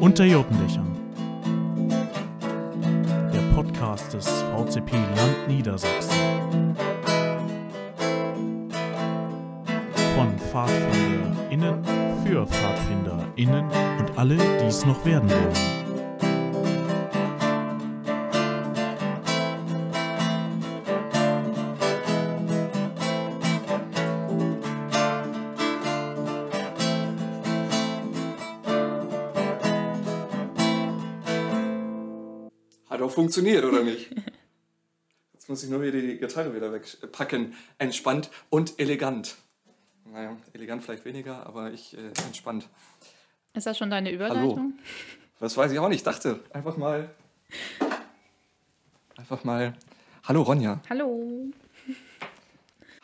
Unter Jotendächern. Der Podcast des VCP Land Niedersachsen. Von PfadfinderInnen für PfadfinderInnen und alle, die es noch werden wollen. Funktioniert, oder nicht? Jetzt muss ich nur wieder die Gitarre wieder wegpacken. Entspannt und elegant. Naja, elegant vielleicht weniger, aber ich äh, entspannt. Ist das schon deine Überleitung? Das weiß ich auch nicht. Ich dachte einfach mal. Einfach mal. Hallo Ronja. Hallo.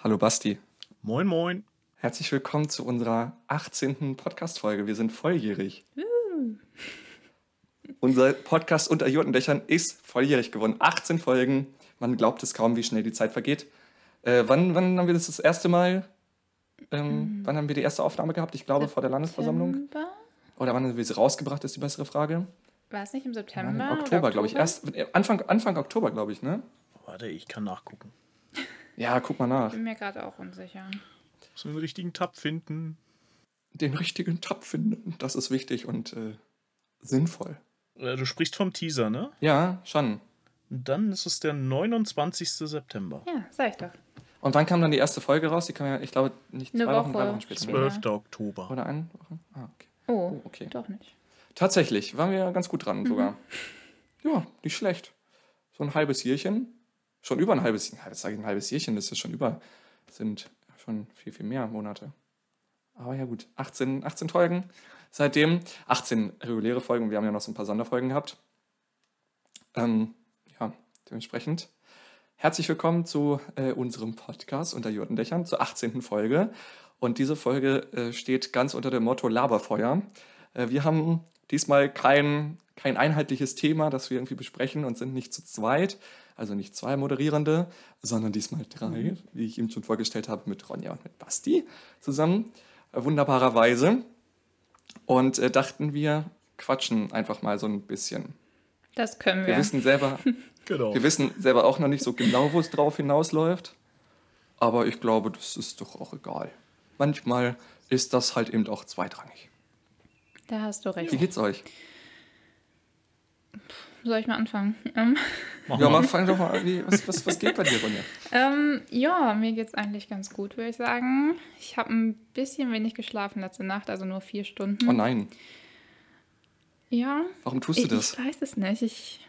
Hallo Basti. Moin, moin. Herzlich willkommen zu unserer 18. Podcast-Folge. Wir sind volljährig. Unser Podcast unter Jotendächern ist volljährig geworden. 18 Folgen. Man glaubt es kaum, wie schnell die Zeit vergeht. Äh, wann, wann haben wir das das erste Mal? Ähm, Wann haben wir die erste Aufnahme gehabt? Ich glaube vor der Landesversammlung. September? Oder wann haben wir sie rausgebracht, ist die bessere Frage. War es nicht im Im September? Oktober, oder glaube ich. Erst äh, Anfang, Anfang Oktober, glaube ich, ne? Warte, ich kann nachgucken. Ja, guck mal nach. Bin mir gerade auch unsicher. Muss den richtigen Tab finden. Den richtigen Tab finden, das ist wichtig und äh, sinnvoll. Äh, Du sprichst vom Teaser, ne? Ja, schon. Dann ist es der 29. September. Ja, sag ich doch. Und wann kam dann die erste Folge raus? Die kam ja, ich glaube, nicht Eine zwei Wochen, drei Woche Wochen später. später. ne? 12. Oktober. Oder eine Woche? Ah, okay. Oh, Oh, okay. doch nicht. Tatsächlich, waren wir ganz gut dran sogar. Ja, nicht schlecht. So ein halbes Jährchen. Schon über ein halbes Jahr. Das sage ich ein halbes Jährchen, das ist schon über. Das sind schon viel, viel mehr Monate. Aber ja gut, 18, 18 Folgen seitdem. 18 reguläre Folgen. Wir haben ja noch so ein paar Sonderfolgen gehabt. Ähm, ja, dementsprechend. Herzlich willkommen zu äh, unserem Podcast unter Jotendächern, zur 18. Folge. Und diese Folge äh, steht ganz unter dem Motto Laberfeuer. Äh, wir haben diesmal kein, kein einheitliches Thema, das wir irgendwie besprechen und sind nicht zu zweit, also nicht zwei Moderierende, sondern diesmal drei, wie ich ihm schon vorgestellt habe, mit Ronja und mit Basti zusammen. Äh, wunderbarerweise. Und äh, dachten wir, quatschen einfach mal so ein bisschen. Das können wir. Wir wissen selber, Genau. wir wissen selber auch noch nicht so genau, wo es drauf hinausläuft. Aber ich glaube, das ist doch auch egal. Manchmal ist das halt eben auch zweitrangig. da hast du recht. Wie geht's euch? Soll ich mal anfangen? Ähm, Mach Ja, mal. mal fang doch mal an. Wie, was, was, was geht bei dir, Ronja? ähm, ja, mir geht's eigentlich ganz gut, würde ich sagen. Ich habe ein bisschen wenig geschlafen letzte Nacht, also nur vier Stunden. Oh nein, Ja. warum tust du Ich, das? ich weiß es nicht. Ich,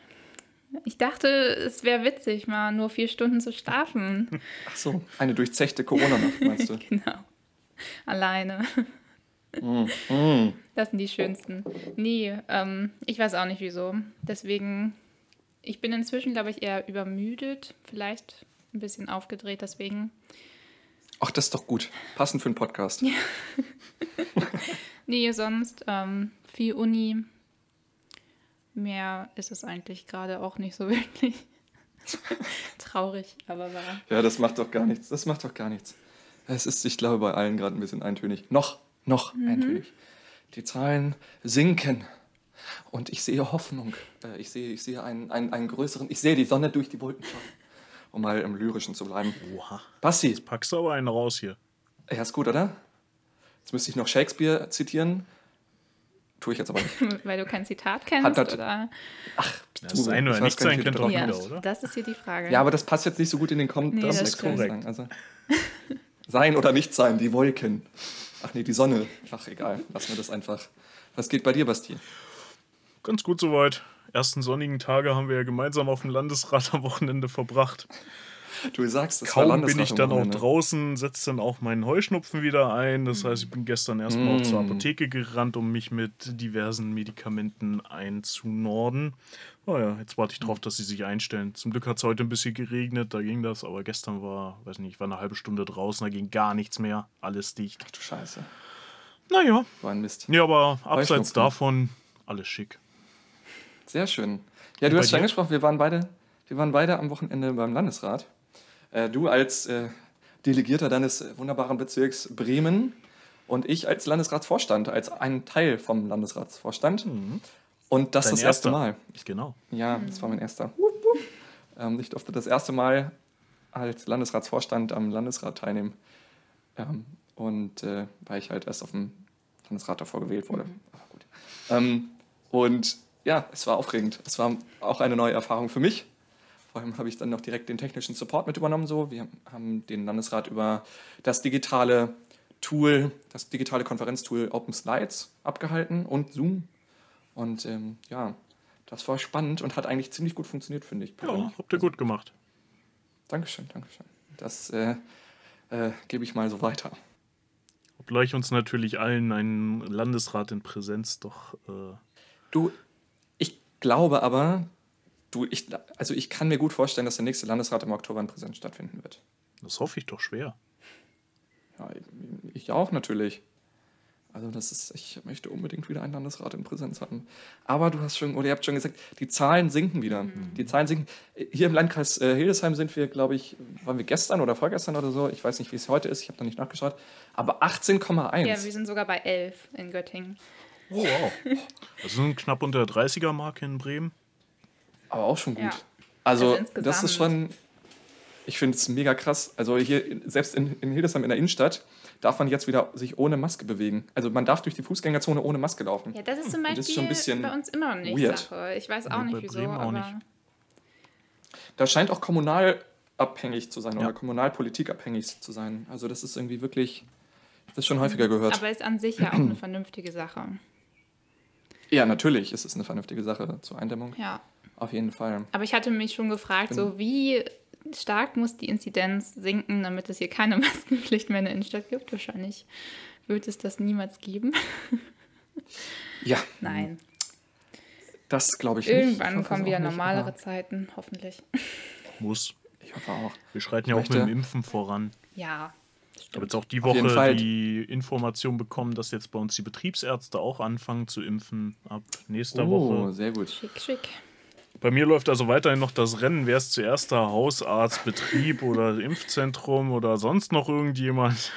ich dachte, es wäre witzig, mal nur vier Stunden zu schlafen. Ach so, eine durchzechte Corona-Nacht, meinst du? genau. Alleine. Mm. Das sind die schönsten. Nee, ähm, ich weiß auch nicht wieso. Deswegen, ich bin inzwischen, glaube ich, eher übermüdet. Vielleicht ein bisschen aufgedreht, deswegen. Ach, das ist doch gut. Passend für einen Podcast. Nee, sonst ähm, viel Uni. Mehr ist es eigentlich gerade auch nicht so wirklich. Traurig, aber wahr. Ja, das macht doch gar nichts. Das macht doch gar nichts. Es ist, ich glaube, bei allen gerade ein bisschen eintönig. Noch, noch eintönig. Die Zahlen sinken. Und ich sehe Hoffnung. Äh, Ich sehe, ich sehe einen, einen, einen größeren. Ich sehe die Sonne durch die Wolken schauen. Um mal im Lyrischen zu bleiben. Oha. Basti, Packst du aber einen raus hier. ja, ist gut, oder? Jetzt müsste ich noch Shakespeare zitieren. Tue ich jetzt aber nicht. Weil du kein Zitat kennst, Hat das- oder? Das Du, sein oder nicht sein Ja, wieder, kommst. oder? das ist hier die Frage. Ja, aber das passt jetzt nicht so gut in den Kom Nee, das sagen. Also, sein oder nicht sein, die Wolken. Ach nee, die Sonne. Ach egal, lassen wir das einfach. Was geht bei dir, Basti? Ganz gut soweit. Ersten sonnigen Tage haben wir ja gemeinsam auf dem Landesrat am Wochenende verbracht. Du sagst, das Kaum bin ich dann auch Wochenende. draußen, setzt dann auch meinen Heuschnupfen wieder ein. Das heißt, ich bin gestern erstmal auch zur Mm. Apotheke gerannt, um mich mit diversen Medikamenten einzunorden. Naja, jetzt warte ich drauf, dass sie sich einstellen. Zum Glück hat es heute ein bisschen geregnet, da ging das, aber gestern war, weiß nicht, ich war eine halbe Stunde draußen, da ging gar nichts mehr, alles dicht. Ach du Scheiße. Naja, War ein Mist. ja, aber abseits davon, alles schick. Sehr schön. Ja, du hast schon angesprochen, wir waren beide, wir waren beide am Wochenende beim Landesrat. Äh, du als äh, Delegierter deines wunderbaren Bezirks Bremen und ich als Landesratsvorstand, als ein Teil vom Landesratsvorstand. Und das Dein das erste erster. Mal. Genau. Ja, das war mein erster. Wupp, wupp. Ähm, ich durfte das erste Mal als Landesratsvorstand am Landesrat teilnehmen. Ähm, und äh, weil ich halt erst auf dem Landesrat davor gewählt wurde. Aber gut. Ähm, und ja, es war aufregend. Es war auch eine neue Erfahrung für mich. Vor allem habe ich dann noch direkt den technischen Support mit übernommen. So. Wir haben den Landesrat über das digitale Tool, das digitale Konferenztool Open Slides abgehalten und Zoom. Und ähm, ja, das war spannend und hat eigentlich ziemlich gut funktioniert, finde ich. Ja, habt ihr gut gemacht. Dankeschön, Dankeschön. Das äh, äh, gebe ich mal so weiter. Obgleich uns natürlich allen ein Landesrat in Präsenz doch. Äh, Du, ich glaube aber, du, ich, also ich kann mir gut vorstellen, dass der nächste Landesrat im Oktober in Präsenz stattfinden wird. das hoffe ich doch schwer. Ja, ich auch natürlich. Also das ist, ich möchte unbedingt wieder einen Landesrat in Präsenz haben. Aber du hast schon, oder ihr habt schon gesagt, die Zahlen sinken wieder. Die Zahlen sinken. Hier im Landkreis äh, Hildesheim sind wir, glaube ich, waren wir gestern oder vorgestern oder so. Ich weiß nicht, wie es heute ist. Ich habe noch nicht nachgeschaut. Aber 18,1. Ja, wir sind sogar bei 11 in Göttingen. Oh, wow. Das sind knapp unter der 30er-Marke in Bremen. Aber auch schon gut. Ja. Also, Also das ist schon, ich finde es mega krass. Also hier, selbst in, in Hildesheim in der Innenstadt, darf man jetzt wieder sich ohne Maske bewegen. Also man darf durch die Fußgängerzone ohne Maske laufen. Ja, das ist zum Beispiel das ist schon ein bisschen bei uns immer noch nicht weird. Sache. Ich weiß auch Nee, nicht, wieso, auch aber nicht. Da scheint auch kommunal abhängig zu sein Ja. oder Kommunalpolitik abhängig zu sein. Also das ist irgendwie wirklich, das schon häufiger gehört. aber ist an sich ja auch eine vernünftige Sache. ja, natürlich ist es eine vernünftige Sache zur Eindämmung. Ja. Auf jeden Fall. Aber ich hatte mich schon gefragt, so wie stark muss die Inzidenz sinken, damit es hier keine Maskenpflicht mehr in der Innenstadt gibt? Wahrscheinlich wird es das niemals geben. Ja, Nein. das glaube ich nicht. Irgendwann Ich hoffe kommen wieder nicht, normalere aber Zeiten, hoffentlich. Muss. Ich hoffe auch. Wir schreiten ja auch möchte- mit dem Impfen voran. Ja. Ich habe jetzt auch die Woche die Information bekommen, dass jetzt bei uns die Betriebsärzte auch anfangen zu impfen ab nächster Oh, Woche. sehr gut. Schick, schick. Bei mir läuft also weiterhin noch das Rennen. Wer ist zuerst da? Hausarzt, Betrieb oder Impfzentrum oder sonst noch irgendjemand?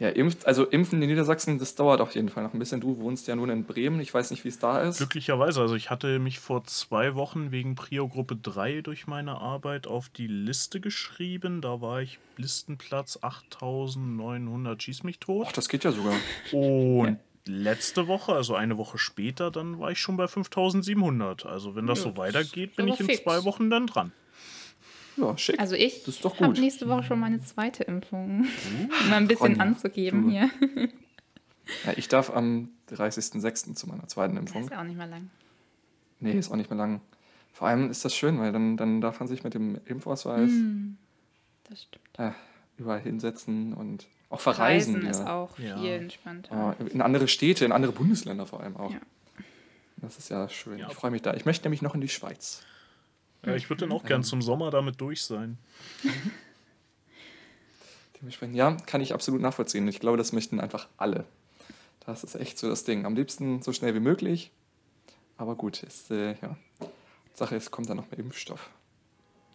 Ja, impft, also Impfen in Niedersachsen, das dauert auf jeden Fall noch ein bisschen. Du wohnst ja nun in Bremen, ich weiß nicht, wie es da ist. Glücklicherweise, also ich hatte mich vor zwei Wochen wegen Prio-Gruppe 3 durch meine Arbeit auf die Liste geschrieben. Da war ich Listenplatz 8900, schieß mich tot. Ach, das geht ja sogar. Und letzte Woche, also eine Woche später, dann war ich schon bei 5700. Also wenn das Ja, so das weitergeht, bin ich in fix. zwei Wochen dann dran. Ja, schick. Also ich Das habe nächste Woche schon meine zweite Impfung. Um mal ein bisschen Ronja, anzugeben du. hier. ja, ich darf am 30.06. zu meiner zweiten Das Impfung. ist ja auch nicht mehr lang. Nee, ist auch nicht mehr lang. Vor allem ist das schön, weil dann, dann darf man sich mit dem Impfausweis das stimmt. äh, überall hinsetzen und auch verreisen. Reisen ist wieder. auch Ja. viel entspannter. Oh, in andere Städte, in andere Bundesländer vor allem auch. Ja. Das ist ja schön. Ja. Ich freue mich da. Ich möchte nämlich noch in die Schweiz. Ja, ich würde dann auch gern zum Sommer damit durch sein. Dementsprechend, ja, kann ich absolut nachvollziehen. Ich glaube, das möchten einfach alle. Das ist echt so das Ding. Am liebsten so schnell wie möglich. Aber gut, ist, äh, ja. Sache ist, kommt dann noch mehr Impfstoff.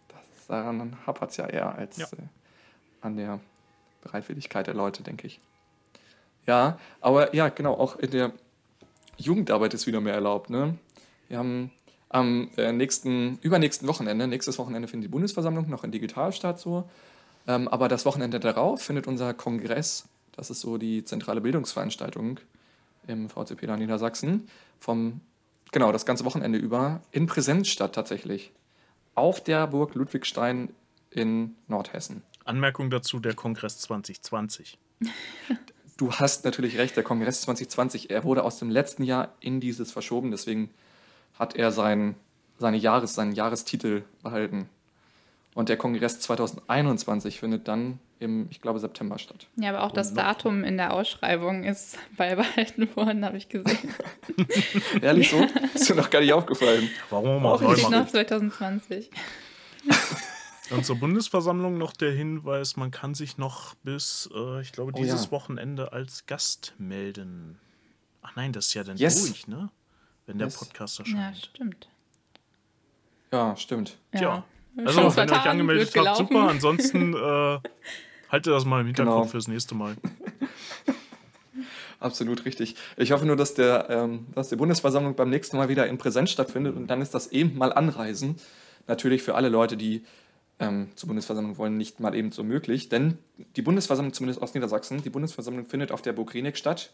Das ist, daran hapert es ja eher als Ja. Äh, an der Bereitwilligkeit der Leute, denke ich. Ja, aber ja, genau, auch in der Jugendarbeit ist wieder mehr erlaubt. Ne? Wir haben am äh, nächsten, übernächsten Wochenende, nächstes Wochenende findet die Bundesversammlung noch in digital statt, so. Ähm, aber das Wochenende darauf findet unser Kongress, das ist so die zentrale Bildungsveranstaltung im VCP da Niedersachsen, vom, genau, das ganze Wochenende über in Präsenz statt tatsächlich. Auf der Burg Ludwigstein in Nordhessen. Anmerkung dazu, der Kongress 2020. Du hast natürlich recht, der Kongress 2020, er wurde aus dem letzten Jahr in dieses verschoben, deswegen hat er sein, seine Jahres, seinen Jahrestitel behalten. Und der Kongress 2021 findet dann im, ich glaube, September statt. Ja, aber auch das Datum in der Ausschreibung ist beibehalten worden, habe ich gesehen. Ehrlich so? Ist dir noch gar nicht aufgefallen. Warum auch Auch machen? noch 2020. Und zur Bundesversammlung noch der Hinweis, man kann sich noch bis, äh, ich glaube, Oh dieses ja. Wochenende als Gast melden. Ach nein, das ist ja dann Yes. durch, ne? Wenn der Yes. Podcast Ja, erscheint. stimmt. Ja, stimmt. Tja. Schon Also, wenn ihr euch angemeldet habt, super. Ansonsten äh, haltet das mal im Hinterkopf Genau. fürs nächste Mal. Absolut richtig. Ich hoffe nur, dass, der, ähm, dass die Bundesversammlung beim nächsten Mal wieder in Präsenz stattfindet und dann ist das eben mal Anreisen. Natürlich für alle Leute, die ähm, zur Bundesversammlung wollen, nicht mal eben so möglich. Denn die Bundesversammlung, zumindest aus Niedersachsen, die Bundesversammlung findet auf der Burg Rieneck statt.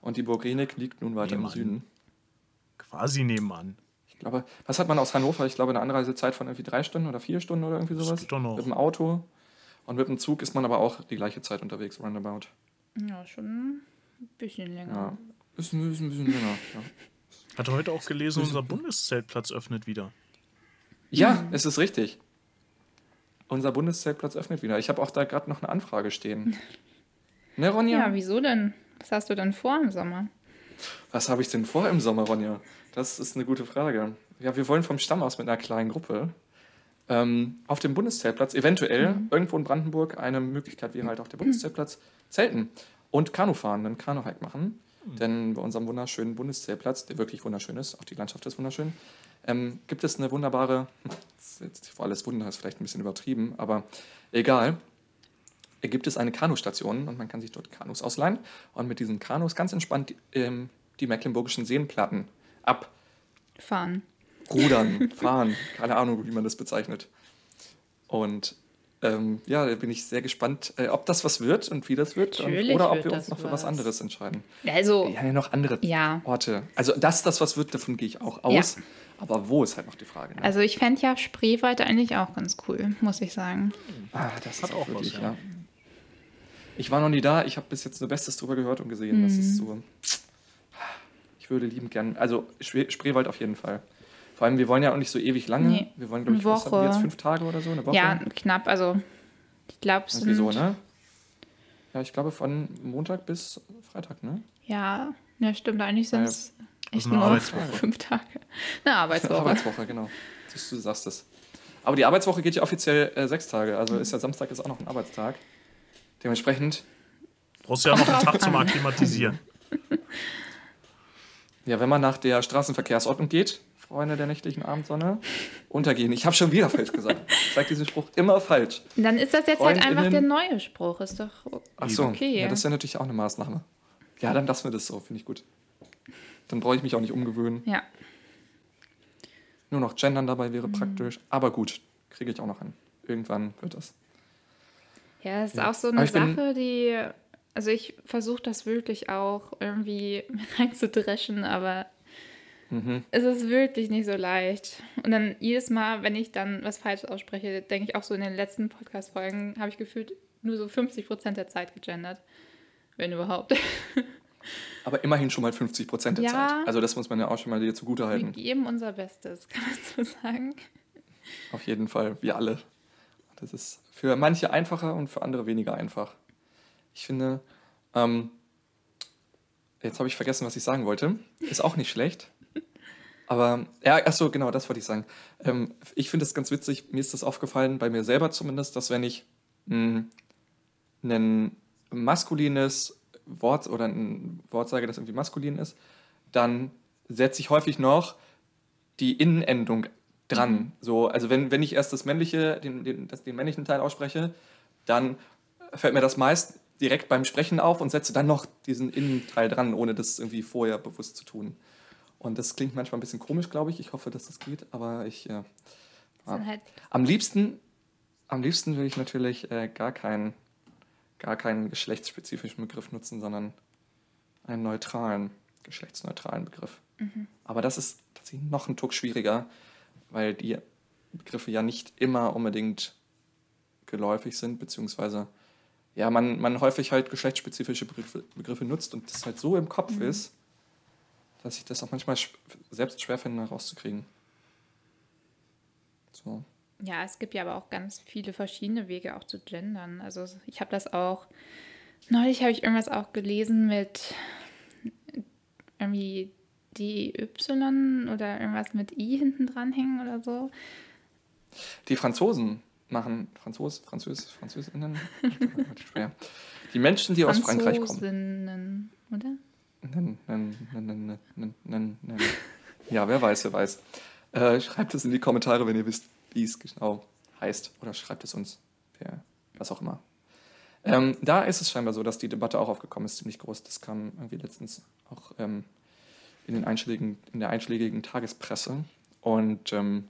Und die Burg Rieneck liegt nun weiter Nebenan. im Süden. Quasi nebenan. Ich glaube, was hat man aus Hannover? Ich glaube, eine Anreisezeit von irgendwie drei Stunden oder vier Stunden oder irgendwie Das sowas. geht doch noch. Mit dem Auto. Und mit dem Zug ist man aber auch die gleiche Zeit unterwegs, roundabout. Ja, schon ein bisschen länger. Ja. Ist ein, ist ein bisschen länger. Ja. Hatte heute auch gelesen, unser Bundeszeltplatz öffnet wieder. Ja, es ist richtig. Unser Bundeszeltplatz öffnet wieder. Ich habe auch da gerade noch eine Anfrage stehen. Ne, Ronja? Ja, wieso denn? Was hast du denn vor im Sommer? Was habe ich denn vor im Sommer, Ronja? Das ist eine gute Frage. Ja, wir wollen vom Stamm aus mit einer kleinen Gruppe ähm, auf dem Bundeszeltplatz, eventuell irgendwo in Brandenburg, eine Möglichkeit wäre halt auch der Bundeszeltplatz, zelten und Kanu fahren, einen Kanuhike machen. Denn bei unserem wunderschönen Bundeszeltplatz, der wirklich wunderschön ist, auch die Landschaft ist wunderschön, ähm, gibt es eine wunderbare, jetzt vor alles Wunder ist vielleicht ein bisschen übertrieben, aber egal, gibt es eine Kanustation und man kann sich dort Kanus ausleihen und mit diesen Kanus ganz entspannt ähm, die mecklenburgischen Seenplatten Fahren. abrudern, fahren, keine Ahnung, wie man das bezeichnet. Und ähm, ja, da bin ich sehr gespannt, äh, ob das was wird und wie das wird und, oder ob wir uns noch für was was. anderes entscheiden. Also, Wir haben ja noch andere Ja. Orte. Also, dass das was wird, davon gehe ich auch aus. Aber wo ist halt noch die Frage. Ne? also ich fände ja Spreewald eigentlich auch ganz cool, muss ich sagen. ah, das hat ist auch wirklich, was, ja. ja. Ich war noch nie da. Ich habe bis jetzt nur Bestes drüber gehört und gesehen. Das Mhm. ist so. Ich würde liebend gern. Also Spre- Spreewald auf jeden Fall. Vor allem, wir wollen ja auch nicht so ewig lange. Nee, Wir wollen, glaube ich, eine was haben wir jetzt Woche. fünf Tage oder so, eine Woche. Ja, knapp. Also, ich glaube, es Irgendwie sind... so, ne? Ja, ich glaube von Montag bis Freitag, ne? Ja, ja, stimmt. Eigentlich sind Ja, es das echt ist eine nur Arbeitswoche. fünf Tage. Eine Arbeitswoche. Arbeitswoche, genau. Siehst Du, du sagst es. Aber die Arbeitswoche geht ja offiziell äh, sechs Tage. Also ist ja Samstag ist auch noch ein Arbeitstag. Dementsprechend, Brauchst ja noch einen Tag zum an. Akklimatisieren. ja, wenn man nach der Straßenverkehrsordnung geht, Freunde der nächtlichen Abendsonne, untergehen. Ich habe schon wieder falsch gesagt. Ich sage diesen Spruch immer falsch. Dann ist das jetzt halt einfach Freundinnen- der neue Spruch. Ist doch Ach so, okay. ja, das ist ja natürlich auch eine Maßnahme. Ja, dann lassen wir das so, finde ich gut. Dann brauche ich mich auch nicht umgewöhnen. Ja. Nur noch gendern dabei Mhm. wäre praktisch. Aber gut, kriege ich auch noch hin. Irgendwann wird das. Ja, das ist Ja. auch so eine ich bin- Sache, die. Also ich versuche das wirklich auch irgendwie reinzudreschen, aber Mhm. es ist wirklich nicht so leicht. Und dann jedes Mal, wenn ich dann was Falsches ausspreche, denke ich auch so in den letzten Podcast-Folgen, habe ich gefühlt nur so 50% der Zeit gegendert. Wenn überhaupt. Aber immerhin schon mal 50 Prozent der Ja. Zeit. Also das muss man ja auch schon mal dir zugute Wir geben unser Bestes, kann man so sagen. Auf jeden Fall, wir alle. Das ist für manche einfacher und für andere weniger einfach. Ich finde, ähm, jetzt habe ich vergessen, was ich sagen wollte. Ist auch nicht schlecht. Aber, ja, ach so, genau, das wollte ich sagen. Ähm, ich finde es ganz witzig, mir ist das aufgefallen, bei mir selber zumindest, dass wenn ich mh, ein maskulines Wort oder ein Wort sage, das irgendwie maskulin ist, dann setze ich häufig noch die Innenendung dran. So, also wenn, wenn ich erst das männliche, den, den, das, den männlichen Teil ausspreche, dann fällt mir das meist direkt beim Sprechen auf und setze dann noch diesen Innenteil dran, ohne das irgendwie vorher bewusst zu tun. Und das klingt manchmal ein bisschen komisch, glaube ich. Ich hoffe, dass das geht, aber ich. Äh, halt am liebsten, am liebsten will ich natürlich äh, gar, keinen, gar keinen geschlechtsspezifischen Begriff nutzen, sondern einen neutralen, geschlechtsneutralen Begriff. Aber das ist tatsächlich noch ein Tuck schwieriger, weil die Begriffe ja nicht immer unbedingt geläufig sind, beziehungsweise ja, man, man häufig halt geschlechtsspezifische Begriffe, Begriffe nutzt und das halt so im Kopf ist, dass ich das auch manchmal selbst schwer finde, herauszukriegen. So. Ja, es gibt ja aber auch ganz viele verschiedene Wege auch zu gendern. Also ich habe das auch, neulich habe ich irgendwas auch gelesen mit irgendwie DY oder irgendwas mit I hinten dran hängen oder so. Die Franzosen machen, Franzos, Französ, Französinnen, schwer. Die Menschen, die aus Frankreich kommen. Franzosinnen, oder? Nen, nen, nen. Ja, wer weiß, wer weiß. Äh, schreibt es in die Kommentare, wenn ihr wisst, wie es genau heißt. Oder schreibt es uns per was auch immer. Ähm, da ist es scheinbar so, dass die Debatte auch aufgekommen ist, ziemlich groß. Das kam irgendwie letztens auch ähm, in, den einschlägigen, in der einschlägigen Tagespresse. Und ähm,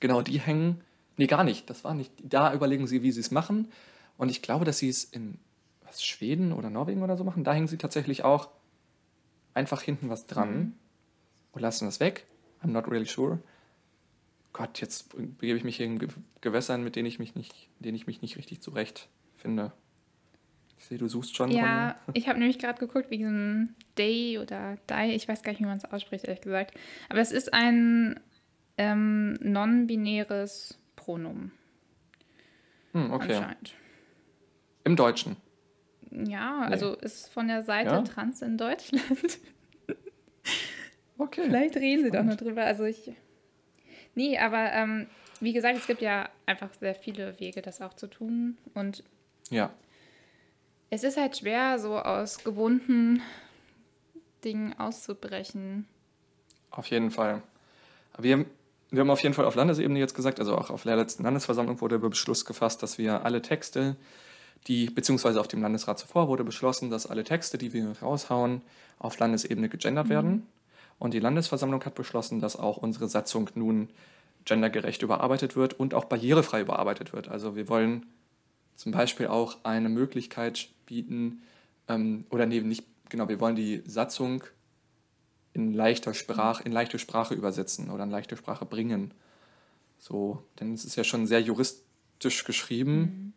genau, die hängen, nee, gar nicht, das war nicht, da überlegen sie, wie sie es machen. Und ich glaube, dass sie es in was, Schweden oder Norwegen oder so machen. Da hängen sie tatsächlich auch einfach hinten was dran Mhm. und lassen das weg. I'm not really sure. Gott, jetzt begebe ich mich hier in Ge- Gewässern, mit denen ich mich nicht, denen ich mich nicht richtig zurecht finde. Ich sehe, du suchst schon. Ja, ich habe nämlich gerade geguckt, wie diesem Day oder Die, ich weiß gar nicht, wie man es ausspricht, ehrlich gesagt. Aber es ist ein ähm, non-binäres Pronomen Hm, okay. anscheinend. Im Deutschen. Ja, also ist von der Seite Ja? Trans in Deutschland. Okay. Vielleicht reden sie doch nur drüber. Also ich. Nee, aber ähm, wie gesagt, es gibt ja einfach sehr viele Wege, das auch zu tun. Und Ja. es ist halt schwer, so aus gewohnten Dingen auszubrechen. Auf jeden Fall. Aber Wir haben, wir haben auf jeden Fall auf Landesebene jetzt gesagt, also auch auf der letzten Landesversammlung wurde der Beschluss gefasst, dass wir alle Texte, die, beziehungsweise auf dem Landesrat zuvor wurde beschlossen, dass alle Texte, die wir raushauen, auf Landesebene gegendert werden. Und die Landesversammlung hat beschlossen, dass auch unsere Satzung nun gendergerecht überarbeitet wird und auch barrierefrei überarbeitet wird. Also wir wollen zum Beispiel auch eine Möglichkeit bieten, ähm, oder nee, nicht, genau, wir wollen die Satzung in leichter Sprache, in leichte Sprache übersetzen oder in leichte Sprache bringen. So, denn es ist ja schon sehr juristisch geschrieben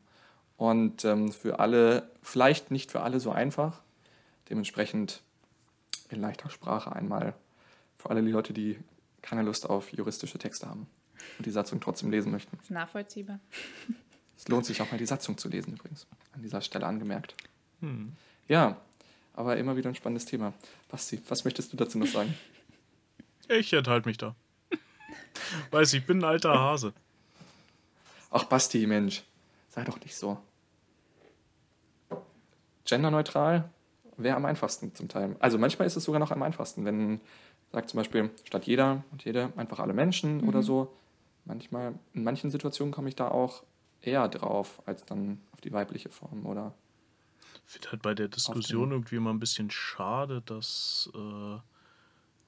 und ähm, für alle, vielleicht nicht für alle so einfach. Dementsprechend in leichter Sprache einmal für alle die Leute, die keine Lust auf juristische Texte haben und die Satzung trotzdem lesen möchten. Ist nachvollziehbar. Es lohnt sich auch mal die Satzung zu lesen übrigens, an dieser Stelle angemerkt. Hm. Ja, aber immer wieder ein spannendes Thema. Basti, was möchtest du dazu noch sagen? Ich enthalte mich da. Weiß, ich bin ein alter Hase. Ach, Basti, Mensch, sei doch nicht so. Genderneutral wäre am einfachsten zum Teil. Also manchmal ist es sogar noch am einfachsten, wenn sagt zum Beispiel statt jeder und jede einfach alle Menschen oder so. Manchmal, in manchen Situationen komme ich da auch eher drauf, als dann auf die weibliche Form oder Ich finde halt bei der Diskussion irgendwie immer ein bisschen schade, dass äh,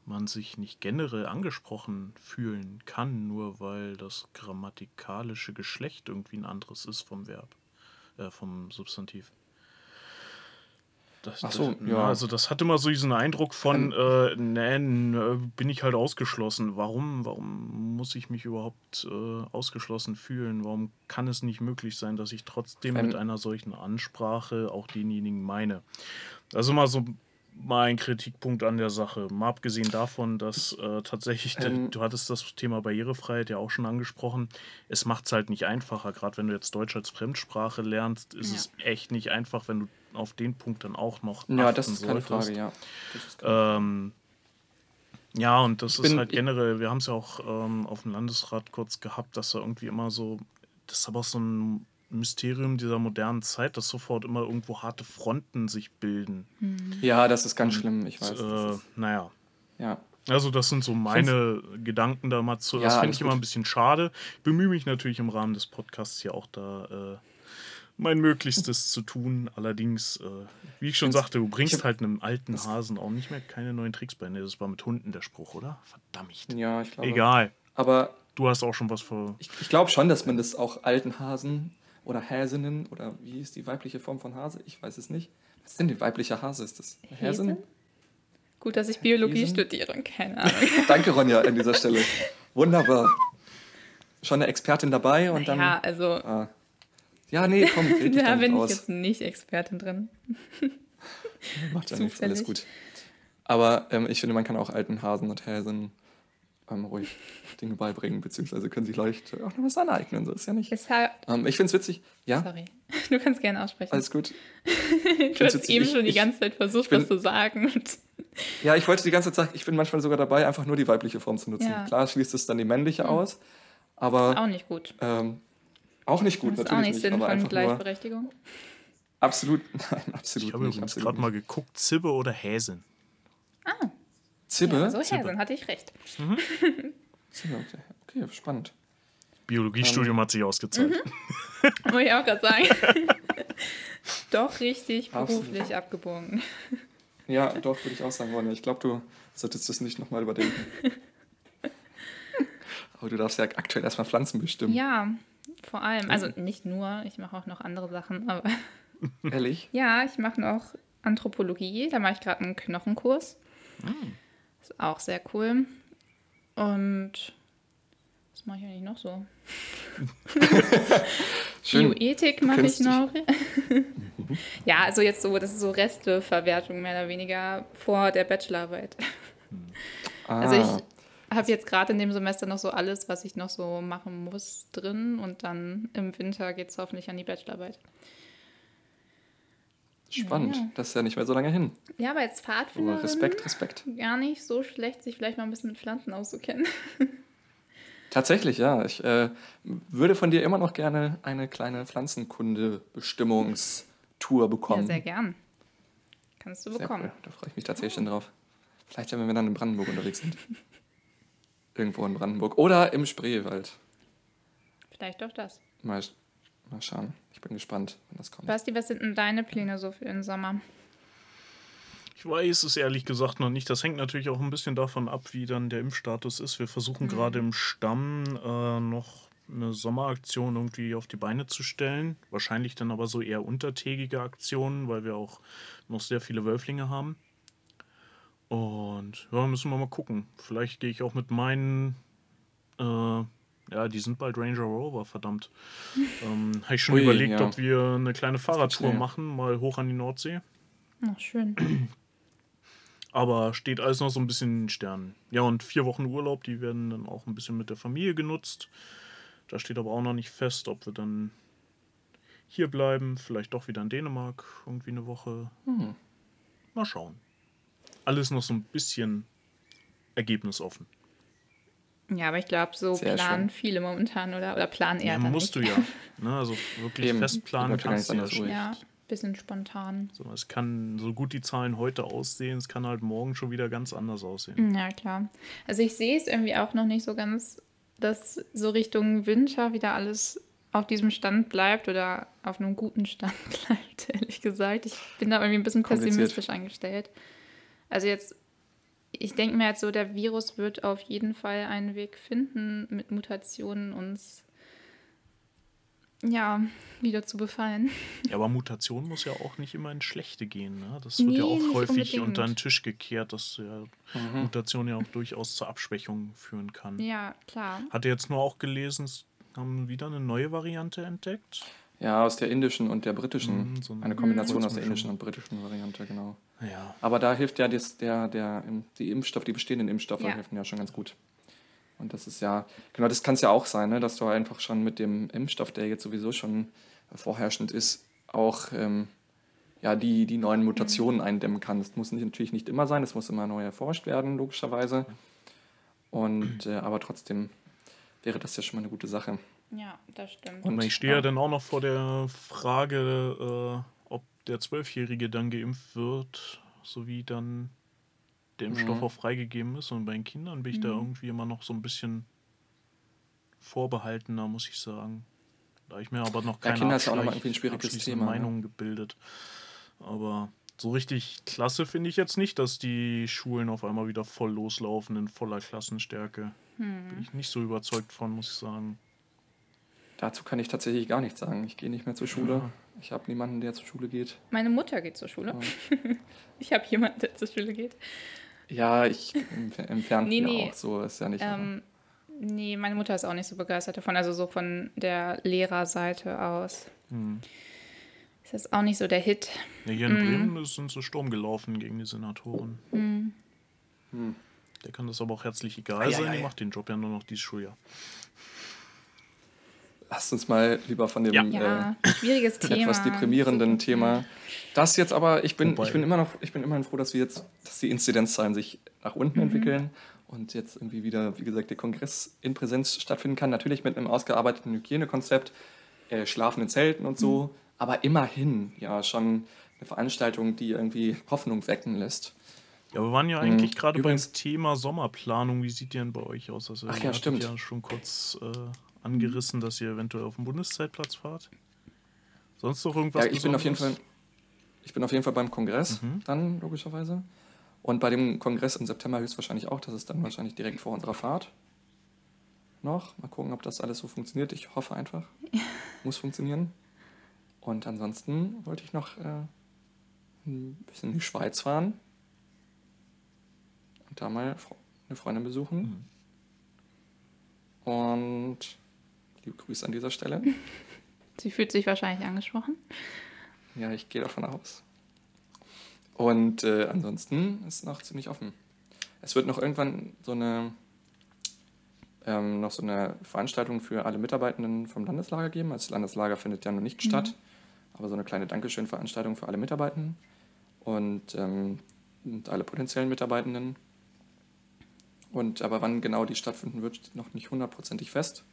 man sich nicht generell angesprochen fühlen kann, nur weil das grammatikalische Geschlecht irgendwie ein anderes ist vom Verb, äh, vom Substantiv. Das, Ach so, das, ja. Also das hat immer so diesen Eindruck von, äh, nee, n- äh, bin ich halt ausgeschlossen. Warum? Warum muss ich mich überhaupt äh, ausgeschlossen fühlen? Warum kann es nicht möglich sein, dass ich trotzdem Ähm, mit einer solchen Ansprache auch denjenigen meine? Das ist immer so mein Kritikpunkt an der Sache. Mal abgesehen davon, dass äh, tatsächlich, der- Ähm, du hattest das Thema Barrierefreiheit ja auch schon angesprochen, es macht es halt nicht einfacher. Gerade wenn du jetzt Deutsch als Fremdsprache lernst, ist Ja. es echt nicht einfach, wenn du auf den Punkt dann auch noch Ja, das achten ist keine solltest. Frage, ja. Das ist keine Ähm, ja, und das Ich ist halt generell, wir haben es ja auch ähm, auf dem Landesrat kurz gehabt, dass da irgendwie immer so, das ist aber auch so ein Mysterium dieser modernen Zeit, dass sofort immer irgendwo harte Fronten sich bilden. Ja, das ist ganz schlimm, ich weiß. Äh, naja. ja. Also das sind so meine Gedanken da mal zu. Ja, das finde ich immer gut. ein bisschen schade. Ich bemühe mich natürlich im Rahmen des Podcasts hier auch da äh, mein Möglichstes zu tun. Allerdings, äh, wie ich schon sagte, du bringst halt einem alten Hasen auch nicht mehr keine neuen Tricks bei. Nee, das war mit Hunden der Spruch, oder? Verdammt. Ja, ich glaube. Egal. Aber Du hast auch schon was vor. ich, ich glaube schon, dass man das auch alten Hasen oder Häsinnen oder wie ist die weibliche Form von Hase? Ich weiß es nicht. Was ist denn die weibliche Hase? Ist das Häsin? Gut, dass ich Biologie Häsin? studiere und keine Ahnung. Danke, Ronja, an dieser Stelle. Wunderbar. Schon eine Expertin dabei und dann. ja, also Ah. Ja, nee, komm, red dich da bin nicht ich aus. jetzt nicht Expertin drin. Macht ja nichts, alles gut. Aber ähm, ich finde, man kann auch alten Hasen und Häsinnen ähm, ruhig Dinge beibringen, beziehungsweise können sich leicht auch noch was aneignen. So ist ja nicht. Ähm, ich finde es witzig. Ja, sorry, du kannst gerne aussprechen. alles gut. du hast witzig. eben Ich- schon die ganze Zeit versucht, bin- was zu sagen. Ja, ich wollte die ganze Zeit sagen, ich bin manchmal sogar dabei, einfach nur die weibliche Form zu nutzen. Ja. Klar schließt es dann die männliche aus, aber auch nicht gut. ähm, auch nicht gut, Das ist auch natürlich nicht nicht. Sinn aber von Gleichberechtigung. absolut, nein, absolut Ich habe nicht. übrigens Absolut gerade mal nicht. geguckt, Zibbe oder Häsin. Zibbe? Ja, so. Häsin, hatte ich recht. Zibbe, okay. okay, spannend. Biologiestudium Ähm. hat sich ausgezahlt. Muss ich auch gerade sagen. doch richtig Absolut. beruflich abgebogen. Ja, doch, würde ich auch sagen wollen. Ich glaube, du solltest das nicht nochmal überdenken. Aber du darfst ja aktuell erstmal Pflanzen bestimmen. Ja, vor allem. Also nicht nur, ich mache auch noch andere Sachen, aber Ehrlich? ja, ich mache noch Anthropologie. Da mache ich gerade einen Knochenkurs. Ist auch sehr cool. Und was mache ich eigentlich noch so? Schön. Bioethik mache ich noch. ja, also jetzt so, das ist so Resteverwertung mehr oder weniger vor der Bachelorarbeit. Ah, Also ich habe jetzt gerade in dem Semester noch so alles, was ich noch so machen muss, drin und dann im Winter geht es hoffentlich an die Bachelorarbeit. spannend. Ja. Das ist ja nicht mehr so lange hin. Ja, aber als Pfadfinderin Aber Respekt, Respekt. gar nicht so schlecht, sich vielleicht mal ein bisschen mit Pflanzen auszukennen. Tatsächlich, ja. Ich äh, würde von dir immer noch gerne eine kleine Pflanzenkunde-Bestimmungstour bekommen. Ja, sehr gern. Kannst du Sehr bekommen. cool. Da freue ich mich tatsächlich schon drauf. Vielleicht, wenn wir dann in Brandenburg unterwegs sind. Irgendwo in Brandenburg. Oder im Spreewald. Vielleicht doch das. Mal, mal schauen. Ich bin gespannt, wenn das kommt. Basti, was sind denn deine Pläne so für den Sommer? Ich weiß es ehrlich gesagt noch nicht. Das hängt natürlich auch ein bisschen davon ab, wie dann der Impfstatus ist. Wir versuchen gerade im Stamm äh, noch eine Sommeraktion irgendwie auf die Beine zu stellen. Wahrscheinlich dann aber so eher untertägige Aktionen, weil wir auch noch sehr viele Wölflinge haben. Und ja, müssen wir mal gucken. Vielleicht gehe ich auch mit meinen. Äh, ja, die sind bald Ranger Rover, verdammt. Ähm, Habe ich schon Ui, überlegt, ja. ob wir eine kleine Fahrradtour machen, mal hoch an die Nordsee. Ach, schön. Aber steht alles noch so ein bisschen in den Sternen. Ja, und vier Wochen Urlaub, die werden dann auch ein bisschen mit der Familie genutzt. Da steht aber auch noch nicht fest, ob wir dann hier bleiben, vielleicht doch wieder in Dänemark, irgendwie eine Woche. Hm. Mal schauen. Alles noch so ein bisschen ergebnisoffen. Ja, aber ich glaube, so Sehr planen schön. viele momentan oder, oder planen eher Ja, dann musst nicht. du ja. Ne, also wirklich Eben. fest planen Bleibt ja gar kannst du ja schon. Ja, bisschen spontan. So, es kann so gut die Zahlen heute aussehen, es kann halt morgen schon wieder ganz anders aussehen. Ja, klar. Also ich sehe es irgendwie auch noch nicht so ganz, dass so Richtung Winter wieder alles auf diesem Stand bleibt oder auf einem guten Stand bleibt, ehrlich gesagt. Ich bin da irgendwie ein bisschen pessimistisch eingestellt. Also jetzt, ich denke mir jetzt so, der Virus wird auf jeden Fall einen Weg finden, mit Mutationen uns ja, wieder zu befallen. Ja, aber Mutation muss ja auch nicht immer in schlechte gehen. Ne? Das wird ja Nee, auch nicht häufig unbedingt. unter den Tisch gekehrt, dass ja Mutation ja auch durchaus zur Abschwächung führen kann. Ja, klar. Hatte jetzt nur auch gelesen, es haben wieder eine neue Variante entdeckt. Ja, aus der indischen und der britischen. Mhm, so eine eine Kombination aus der indischen und britischen Variante, genau. Ja. Aber da hilft ja das, der, der, die Impfstoff, die bestehenden Impfstoffe Ja. helfen ja schon ganz gut. Und das ist ja, genau, das kann es ja auch sein, ne, dass du einfach schon mit dem Impfstoff, der jetzt sowieso schon vorherrschend ist, auch ähm, ja, die, die neuen Mutationen eindämmen kannst. Muss nicht, natürlich nicht immer sein, es muss immer neu erforscht werden, logischerweise. Und, äh, aber trotzdem wäre das ja schon mal eine gute Sache. Ja, das stimmt. Und ich stehe ja ja. dann auch noch vor der Frage, äh, ob der Zwölfjährige dann geimpft wird, sowie dann der Impfstoff Mhm. auch freigegeben ist. Und bei den Kindern bin ich da irgendwie immer noch so ein bisschen vorbehaltener, muss ich sagen. Da ich mir aber noch Ja, keine Kinder ist ja auch noch mal abschleich- irgendwie ein schwieriges Thema, ne? Meinung gebildet. Aber so richtig klasse finde ich jetzt nicht, dass die Schulen auf einmal wieder voll loslaufen in voller Klassenstärke. Hm. Bin ich nicht so überzeugt von, muss ich sagen. Dazu kann ich tatsächlich gar nichts sagen. Ich gehe nicht mehr zur Schule. Ich habe niemanden, der zur Schule geht. Meine Mutter geht zur Schule. Ich habe jemanden, der zur Schule geht. Ja, ich im entfernt Nee, ja nee. auch so, ist ja nicht. Ähm, nee, meine Mutter ist auch nicht so begeistert davon. Also so von der Lehrerseite aus. Hm. Ist das auch nicht so der Hit. Ja, hier in Bremen sind sie Sturm gelaufen gegen die Senatoren. Hm. Der kann das aber auch herzlich egal Ei, ei, sein. ei. Die macht den Job ja nur noch dieses Schuljahr. Lasst uns mal lieber von dem Ja. Ja, äh, schwieriges Thema. etwas deprimierenden Thema. Das jetzt aber, ich bin, Wobei- ich bin immer noch, ich bin immerhin froh, dass wir jetzt, dass die Inzidenzzahlen sich nach Mhm. unten entwickeln und jetzt irgendwie wieder, wie gesagt, der Kongress in Präsenz stattfinden kann. Natürlich mit einem ausgearbeiteten Hygienekonzept, äh, Schlafen in Zelten und Mhm. so, aber immerhin ja schon eine Veranstaltung, die irgendwie Hoffnung wecken lässt. Ja, wir waren ja eigentlich gerade beim Übrigens- Thema Sommerplanung. Wie sieht die denn bei euch aus? Also, Ach ja, stimmt. ja schon kurz äh, angerissen, dass ihr eventuell auf den Bundeszeitplatz fahrt. Sonst noch irgendwas ja, ich bin auf jeden Fall? Ich bin auf jeden Fall beim Kongress dann, logischerweise. Und bei dem Kongress im September höchstwahrscheinlich auch. Das ist dann wahrscheinlich direkt vor unserer Fahrt. Noch. Mal gucken, ob das alles so funktioniert. Ich hoffe einfach. Muss funktionieren. Und ansonsten wollte ich noch äh, ein bisschen in die Schweiz fahren. Und da mal eine Freundin besuchen. Und liebe Grüße an dieser Stelle. Sie fühlt sich wahrscheinlich angesprochen. Ja, ich gehe davon aus. Und äh, ansonsten ist noch ziemlich offen. Es wird noch irgendwann so eine ähm, noch so eine Veranstaltung für alle Mitarbeitenden vom Landeslager geben. Also das Landeslager findet ja noch nicht statt, aber so eine kleine Dankeschön-Veranstaltung für alle Mitarbeitenden und, ähm, und alle potenziellen Mitarbeitenden. Und aber wann genau die stattfinden wird, steht noch nicht hundertprozentig fest.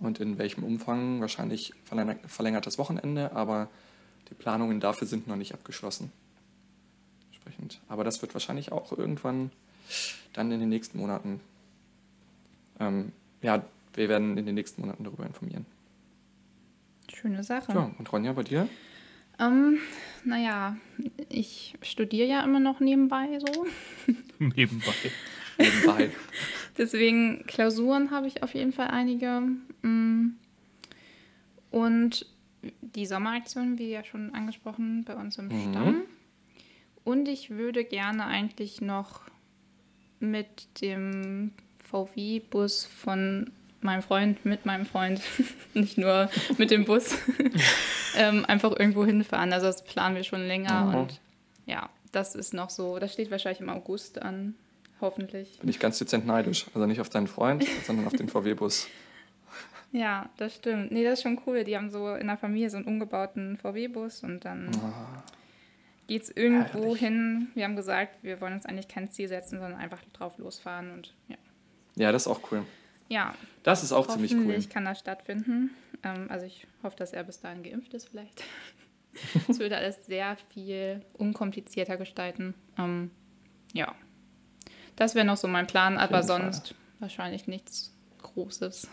Und in welchem Umfang, wahrscheinlich verlänger- verlängertes Wochenende, aber die Planungen dafür sind noch nicht abgeschlossen. Entsprechend. Aber das wird wahrscheinlich auch irgendwann dann in den nächsten Monaten. Ähm, ja, wir werden in den nächsten Monaten darüber informieren. Schöne Sache. Ja, und Ronja, bei dir? Ähm, naja, ich studiere ja immer noch nebenbei so. Nebenbei. Nebenbei. Deswegen Klausuren habe ich auf jeden Fall einige. Mm. Und die Sommeraktion, wie ja schon angesprochen, bei uns im Mhm. Stamm. Und ich würde gerne eigentlich noch mit dem VW-Bus von meinem Freund, mit meinem Freund, nicht nur mit dem Bus, ähm, einfach irgendwo hinfahren. Also das planen wir schon länger. Mhm. Und ja, das ist noch so, das steht wahrscheinlich im August an, hoffentlich. Bin ich ganz dezent neidisch. Also nicht auf deinen Freund, sondern auf den VW-Bus. Ja, das stimmt. Nee, das ist schon cool. Die haben so in der Familie so einen umgebauten VW-Bus und dann geht's irgendwo Herrlich. hin. Wir haben gesagt, wir wollen uns eigentlich kein Ziel setzen, sondern einfach drauf losfahren und ja. Ja, das ist auch cool. Ja, Das ist auch ziemlich cool. hoffentlich kann das stattfinden. Ähm, also ich hoffe, dass er bis dahin geimpft ist vielleicht. Es würde alles sehr viel unkomplizierter gestalten. Ähm, ja, das wäre noch so mein Plan, aber jeden Fall. sonst wahrscheinlich nichts Großes.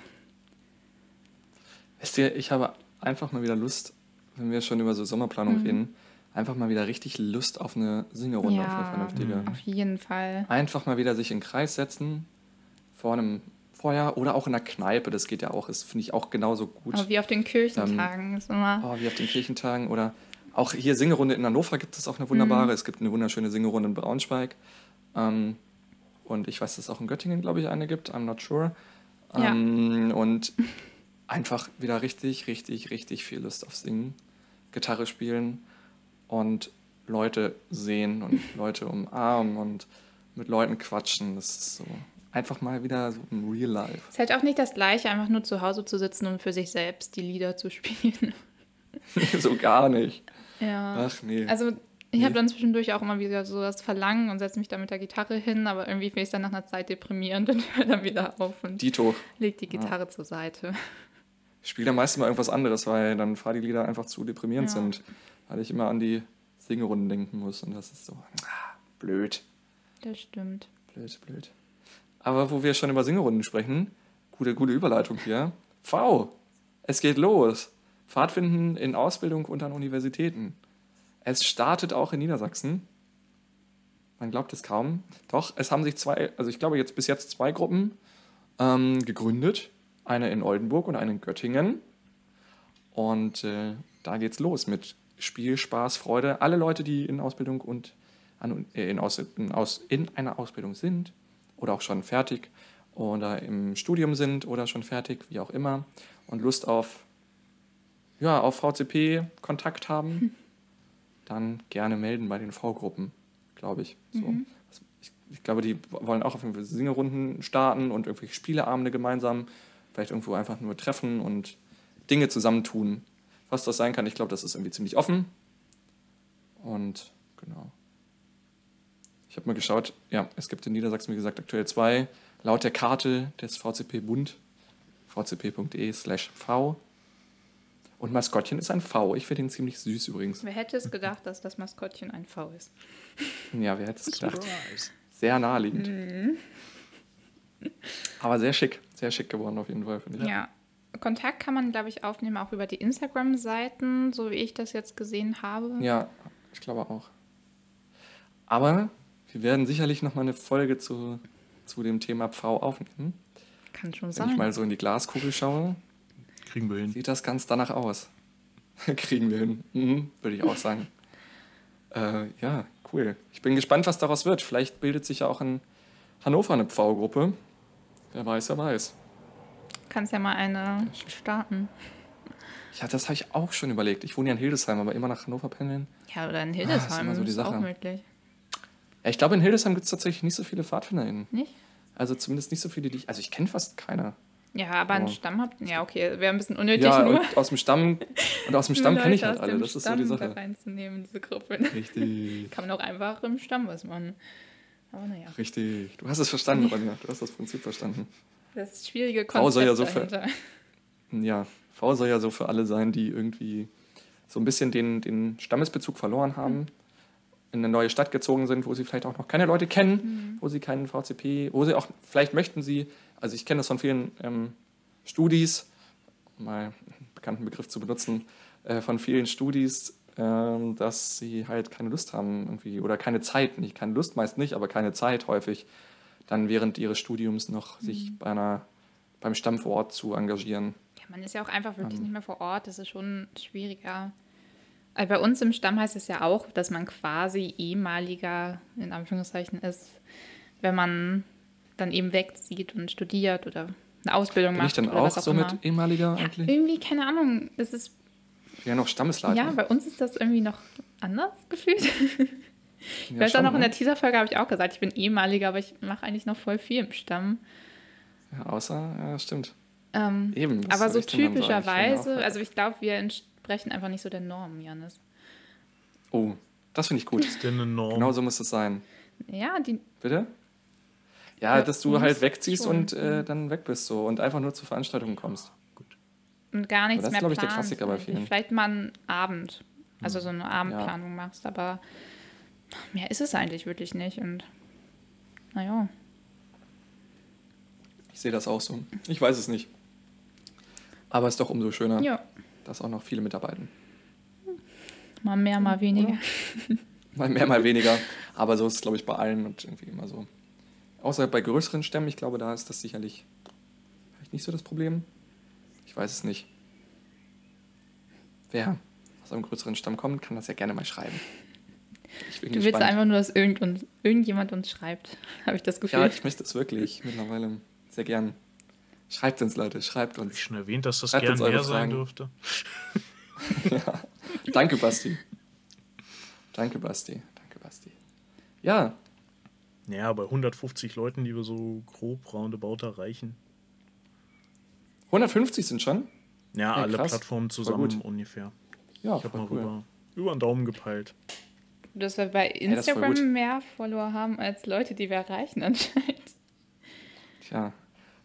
Wisst ihr, ich habe einfach mal wieder Lust, wenn wir schon über so Sommerplanung Mhm. reden, einfach mal wieder richtig Lust auf eine Singerunde, auf eine Ja, vernünftige. auf jeden Fall. Einfach mal wieder sich in den Kreis setzen, vor einem Feuer oder auch in der Kneipe, das geht ja auch, das finde ich auch genauso gut. Aber wie auf den Kirchentagen ist immer. Oh, wie auf den Kirchentagen oder auch hier Singerunde in Hannover gibt es auch eine wunderbare. Mhm. Es gibt eine wunderschöne Singerunde in Braunschweig. Ähm, und ich weiß, dass es auch in Göttingen, glaube ich, eine gibt. I'm not sure. Ja. Ähm, und einfach wieder richtig, richtig, richtig viel Lust auf Singen, Gitarre spielen und Leute sehen und Leute umarmen und mit Leuten quatschen. Das ist so einfach mal wieder so im Real Life. Es ist halt auch nicht das Gleiche, einfach nur zu Hause zu sitzen und für sich selbst die Lieder zu spielen. so gar nicht. Ja. Ach nee. Also ich habe dann zwischendurch auch immer wieder so das Verlangen und setze mich da mit der Gitarre hin, aber irgendwie finde ich es dann nach einer Zeit deprimierend und höre dann wieder auf und Dito. leg die Gitarre zur Seite. Ich spiele dann meistens mal irgendwas anderes, weil dann Fahrlieder einfach zu deprimierend Ja. sind. Weil ich immer an die Singerunden denken muss und das ist so ah, blöd, Das stimmt. blöd, blöd. Aber wo wir schon über Singerunden sprechen, gute, gute Überleitung hier. V, es geht los. Pfadfinden in Ausbildung und an Universitäten. Es startet auch in Niedersachsen. Man glaubt es kaum. Doch, es haben sich zwei, also ich glaube jetzt bis jetzt zwei Gruppen ähm, gegründet. Eine in Oldenburg und eine in Göttingen. Und äh, da geht's los mit Spiel, Spaß, Freude. Alle Leute, die in Ausbildung und an, äh, in, Aus, in, Aus, in einer Ausbildung sind oder auch schon fertig oder im Studium sind oder schon fertig, wie auch immer, und Lust auf, ja, auf VCP Kontakt haben, dann gerne melden bei den V-Gruppen, glaube ich. So. Ich, ich glaube, die wollen auch auf jeden Fall Singerunden starten und irgendwelche Spieleabende gemeinsam, vielleicht irgendwo einfach nur treffen und Dinge zusammentun. Was das sein kann, ich glaube, das ist irgendwie ziemlich offen. Und genau. Ich habe mal geschaut, ja, es gibt in Niedersachsen, wie gesagt, aktuell zwei. Laut der Karte des VCP Bund, vcp.de slash V. Und Maskottchen ist ein V. Ich finde ihn ziemlich süß übrigens. Wer hätte es gedacht, dass das Maskottchen ein V ist? Ja, wer hätte es gedacht? Sehr naheliegend. Aber sehr schick. Sehr schick geworden auf jeden Fall, finde ich. Ja. Kontakt kann man, glaube ich, aufnehmen, auch über die Instagram-Seiten, so wie ich das jetzt gesehen habe. Ja, Ich glaube auch. Aber wir werden sicherlich noch mal eine Folge zu, zu dem Thema Pfau aufnehmen. Kann schon Wenn ich sein. mal so in die Glaskugel schaue, Kriegen wir hin. sieht das ganz danach aus. Kriegen wir hin, mhm, würde ich auch sagen. äh, ja, cool. Ich bin gespannt, was daraus wird. Vielleicht bildet sich ja auch in Hannover eine Pfau-Gruppe. Wer weiß, wer weiß. Kannst ja mal eine starten. Ja, das habe ich auch schon überlegt. Ich wohne ja in Hildesheim, aber immer nach Hannover pendeln. Ja, oder in ist Hildesheim. immer so die ist auch Sache. möglich. Ja, ich glaube, in Hildesheim gibt es tatsächlich nicht so viele PfadfinderInnen. Nicht? Also zumindest nicht so viele, die ich. Also ich kenne fast keine. Ja, aber einen Oh. Stamm habt Ja, okay, wäre ein bisschen unnötig, Ja, nur. und aus dem Stamm, und aus dem Stamm kenne ich halt alle. Das ist so die Stamm da Sache. reinzunehmen in diese Gruppe. Richtig, Kann man auch einfach im Stamm was machen. Aber naja, richtig. Du hast es verstanden, Ronja. Du hast das Prinzip verstanden. das schwierige Konzept soll ja so für-. Ja, V soll ja so für alle sein, die irgendwie so ein bisschen den, den Stammesbezug verloren haben, in eine neue Stadt gezogen sind, wo sie vielleicht auch noch keine Leute kennen, wo sie keinen VCP, wo sie auch, vielleicht möchten sie, also ich kenne das von vielen ähm, Studis, um mal einen bekannten Begriff zu benutzen, äh, von vielen Studis, ähm, dass sie halt keine Lust haben irgendwie oder keine Zeit, nicht keine Lust meist nicht, aber keine Zeit häufig, dann während ihres Studiums noch sich bei einer, beim Stamm vor Ort zu engagieren. Ja, man ist ja auch einfach wirklich Ähm. nicht mehr vor Ort. Das ist schon schwieriger. Also bei uns im Stamm heißt es ja auch, dass man quasi ehemaliger, in Anführungszeichen, ist, wenn man dann eben wegzieht und studiert oder eine Ausbildung Bin macht. ich dann oder auch auch somit immer. ehemaliger Ja, eigentlich? irgendwie, keine Ahnung. Es ist, Ja, noch Stammesleiter. ja, bei uns ist das irgendwie noch anders gefühlt. Ich Ja, weiß auch schon, noch, in ne? der Teaser-Folge habe ich auch gesagt, ich bin ehemaliger, aber ich mache eigentlich noch voll viel im Stamm. Ja, außer, ja, stimmt. Ähm, Eben. das aber so so typischerweise, auch- also ich glaube, wir entsprechen einfach nicht so der Norm, Janis. Oh, das finde ich gut. Ist denn eine Norm? genau so muss es sein. Ja, die, Bitte? Ja, Ja, dass du halt wegziehst schon. und äh, dann weg bist so und einfach nur zu Veranstaltungen kommst. und gar nichts das ist, mehr glaub ich, der Klassiker bei vielen. Vielleicht mal einen Abend, also so eine Abendplanung machst, aber mehr ist es eigentlich wirklich nicht. Und naja, Ich sehe das auch so. Ich weiß es nicht. Aber es ist doch umso schöner, ja, dass auch noch viele mitarbeiten. mal mehr, mal weniger. Mal mehr, mal weniger. Aber so ist es, glaube ich, bei allen und irgendwie immer so. Außer bei größeren Stämmen, ich glaube, da ist das sicherlich vielleicht nicht so das Problem. Ich weiß es nicht. Wer aus einem größeren Stamm kommt, kann das ja gerne mal schreiben. Ich bin Du willst gespannt. einfach nur, dass irgend uns, irgendjemand uns schreibt, habe ich das Gefühl. Ja, ich möchte es wirklich mittlerweile sehr gern. Schreibt uns, Leute, schreibt Hab ich uns. schon erwähnt, dass das Schreibt gern uns mehr sein dürfte. ja. Danke, Basti. Danke, Basti. Danke, Basti. Ja, Ja, bei 150 Leuten, die wir so grob roundabout erreichen. 150 sind schon. Ja, Ja, alle krass. Plattformen zusammen ungefähr. Ja, Ich habe mal cool. rüber, über den Daumen gepeilt. dass wir bei. Instagram mehr Follower haben als Leute, die wir erreichen anscheinend. Tja,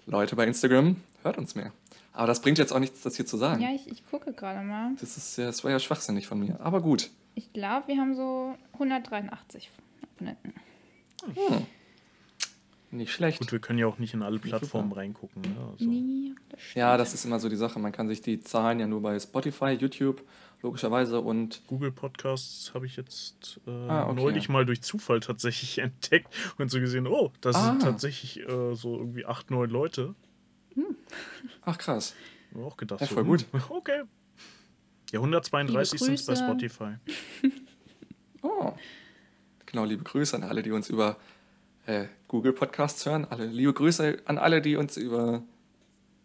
Leute bei Instagram, hört uns mehr. Aber das bringt jetzt auch nichts, das hier zu sagen. Ja, ich, ich gucke gerade mal. Das, ist, ja- das war ja schwachsinnig von mir. Aber gut. Ich glaube, wir haben so 183 Abonnenten. Hm. Nicht schlecht. Gut, wir können ja auch nicht in alle Plattformen super. reingucken. Ne? Also, Nie. Das. Ja, das ist immer so die Sache. Man kann sich die Zahlen ja nur bei Spotify, YouTube, logischerweise und Google Podcasts habe ich jetzt äh, Ah, okay. neulich mal durch Zufall tatsächlich entdeckt und so gesehen, oh, das Ah. sind tatsächlich äh, so irgendwie acht, neun Leute. ach krass. Hab auch gedacht, Ja, so, voll hm, gut. Okay. Ja, 132 sind es bei. Spotify. Oh. Genau, liebe Grüße an alle, die uns über äh, Google Podcasts hören. Alle liebe Grüße an alle, die uns über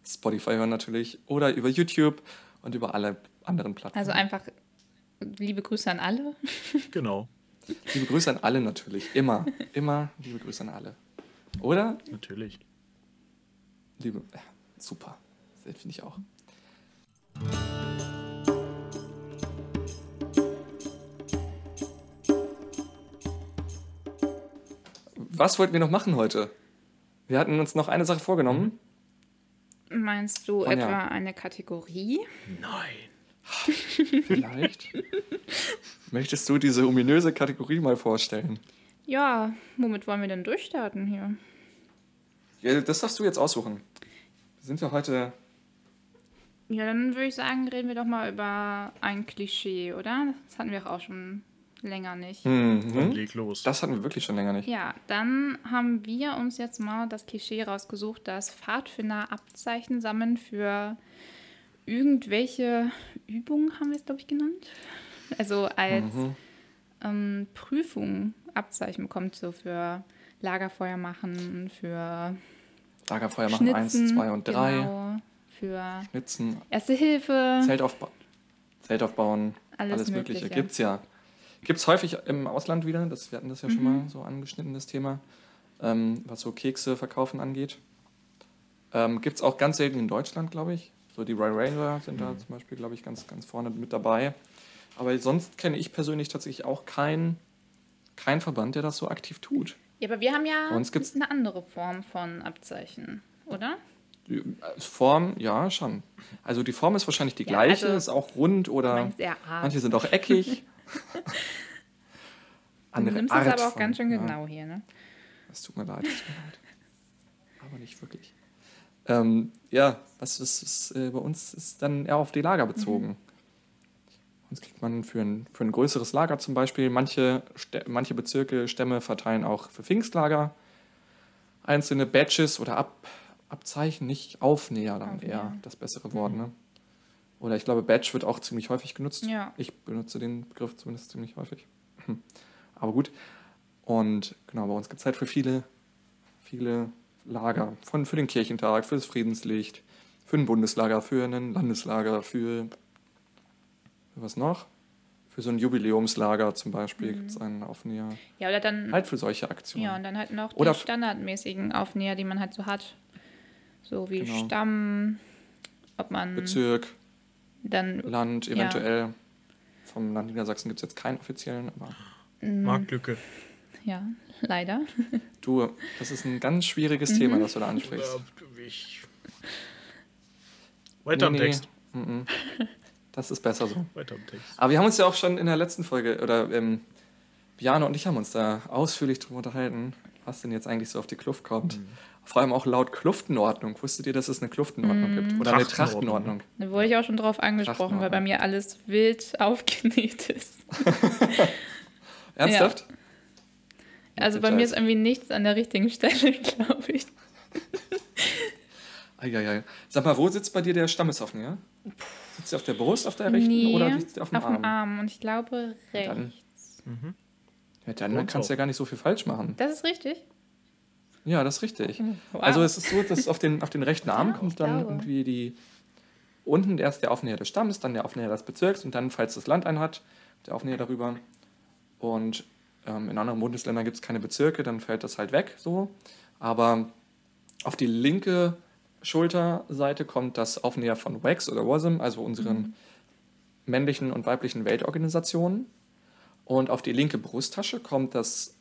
Spotify hören natürlich oder über YouTube und über alle anderen Plattformen. Also einfach liebe Grüße an alle. Genau, liebe Grüße an alle natürlich. Immer, immer liebe Grüße an alle. Oder? natürlich. Liebe, ja, super. Das finde ich auch. Was wollten wir noch machen heute? Wir hatten uns noch eine Sache vorgenommen. Meinst du Anja. etwa eine Kategorie? Nein. Vielleicht. Möchtest du diese ominöse Kategorie mal vorstellen? Ja, womit wollen wir denn durchstarten hier? Ja, das darfst du jetzt aussuchen. Wir sind ja heute. Ja, dann würde ich sagen, reden wir doch mal über ein Klischee, oder? Das hatten wir auch schon länger nicht. Dann Mhm. leg los. Das hatten wir wirklich schon länger nicht. Ja, dann haben wir uns jetzt mal das Klischee rausgesucht, dass Pfadfinder Abzeichen sammeln für irgendwelche Übungen, haben wir es, glaube ich, genannt. Also als Mhm. ähm, Prüfung Abzeichen bekommt, so für Lagerfeuer machen, für Lagerfeuer machen eins, Schnitzen, zwei und drei. genau, für Schnitzen, Erste Hilfe, Zelt, aufba Zelt aufbauen, Alles alles, Mögliche. Mögliche. Gibt's ja. Gibt's häufig im Ausland wieder, das, wir hatten das ja schon Mhm. mal so angeschnitten, das Thema, ähm, was so Kekse verkaufen angeht. Ähm, Gibt es auch ganz selten in Deutschland, glaube ich. So die Royal Ranger sind Mhm. da zum Beispiel, glaube ich, ganz, ganz vorne mit dabei. Aber sonst kenne ich persönlich tatsächlich auch keinen kein Verband, der das so aktiv tut. Ja, aber wir haben ja Bei uns gibt's- eine andere Form von Abzeichen, oder? Äh, Form, ja, schon. Also die Form ist wahrscheinlich die Ja, gleiche, also- ist auch rund oder manche sind auch eckig. du nimmst es Art aber auch von- ganz schön ja. genau hier, ne? Es tut mir leid, es tut mir leid. Aber nicht wirklich. Ähm, ja, was ist, ist äh, bei uns ist dann eher auf die Lager bezogen. Sonst kriegt man für ein, für ein größeres Lager zum Beispiel, manche, manche Bezirke, Stämme verteilen auch für Pfingstlager einzelne Badges oder Ab, Abzeichen, nicht Aufnäher dann Aufnäher. eher das bessere Wort. Ne? Oder ich glaube, Badge wird auch ziemlich häufig genutzt. Ja. Ich benutze den Begriff zumindest ziemlich häufig. Hm. Aber gut. Und genau, bei uns gibt es halt für viele, viele Lager. Von, für den Kirchentag, für das Friedenslicht, für ein Bundeslager, für ein Landeslager, für, für was noch? Für so ein Jubiläumslager zum Beispiel gibt es einen Aufnäher. Ja, oder dann. Halt für solche Aktionen. Ja, und dann halt noch Oder die standardmäßigen Aufnäher, die man halt so hat. So wie Genau. Stamm, ob man Bezirk, dann Land, Ja. eventuell. Vom Land Niedersachsen gibt es jetzt keinen offiziellen, aber Marktlücke. ja, leider. du, das ist ein ganz schwieriges Mhm. Thema, das du da ansprichst. Ja, ich. Weiter im Nee, nee. Text. Mhm. Das ist besser so. Weiter im Text. Aber wir haben uns ja auch schon in der letzten Folge, oder ähm, Bjane und ich haben uns da ausführlich drüber unterhalten, was denn jetzt eigentlich so auf die Kluft kommt. Vor allem auch laut Kluftenordnung. Wusstet ihr, dass es eine Kluftenordnung gibt? Oder eine Trachtenordnung. Da wurde ich auch schon drauf angesprochen, weil bei mir alles wild aufgenäht ist. Ernsthaft? Also bei mir ist irgendwie nichts an der richtigen Stelle, glaube ich. Eieiei. Sag mal, wo sitzt bei dir der Stammeshoffnäher? Sitzt er auf der Brust, auf der rechten Nee, oder liegt er auf dem Arm? Arm. Und ich glaube Dann- rechts. Ja, dann kannst du ja gar nicht so viel falsch machen. Das ist richtig. Ja, das ist richtig. Wow. Also es ist so, dass auf den, auf den rechten Arm Ja, kommt dann glaube. irgendwie die unten erst der Aufnäher des Stammes, dann der Aufnäher des Bezirks und dann, falls das Land einen hat, der Aufnäher darüber. Und ähm, in anderen Bundesländern gibt es keine Bezirke, dann fällt das halt weg so. Aber auf die linke Schulterseite kommt das Aufnäher von WAX oder WASM, also unseren männlichen und weiblichen Weltorganisationen. Und auf die linke Brusttasche kommt das,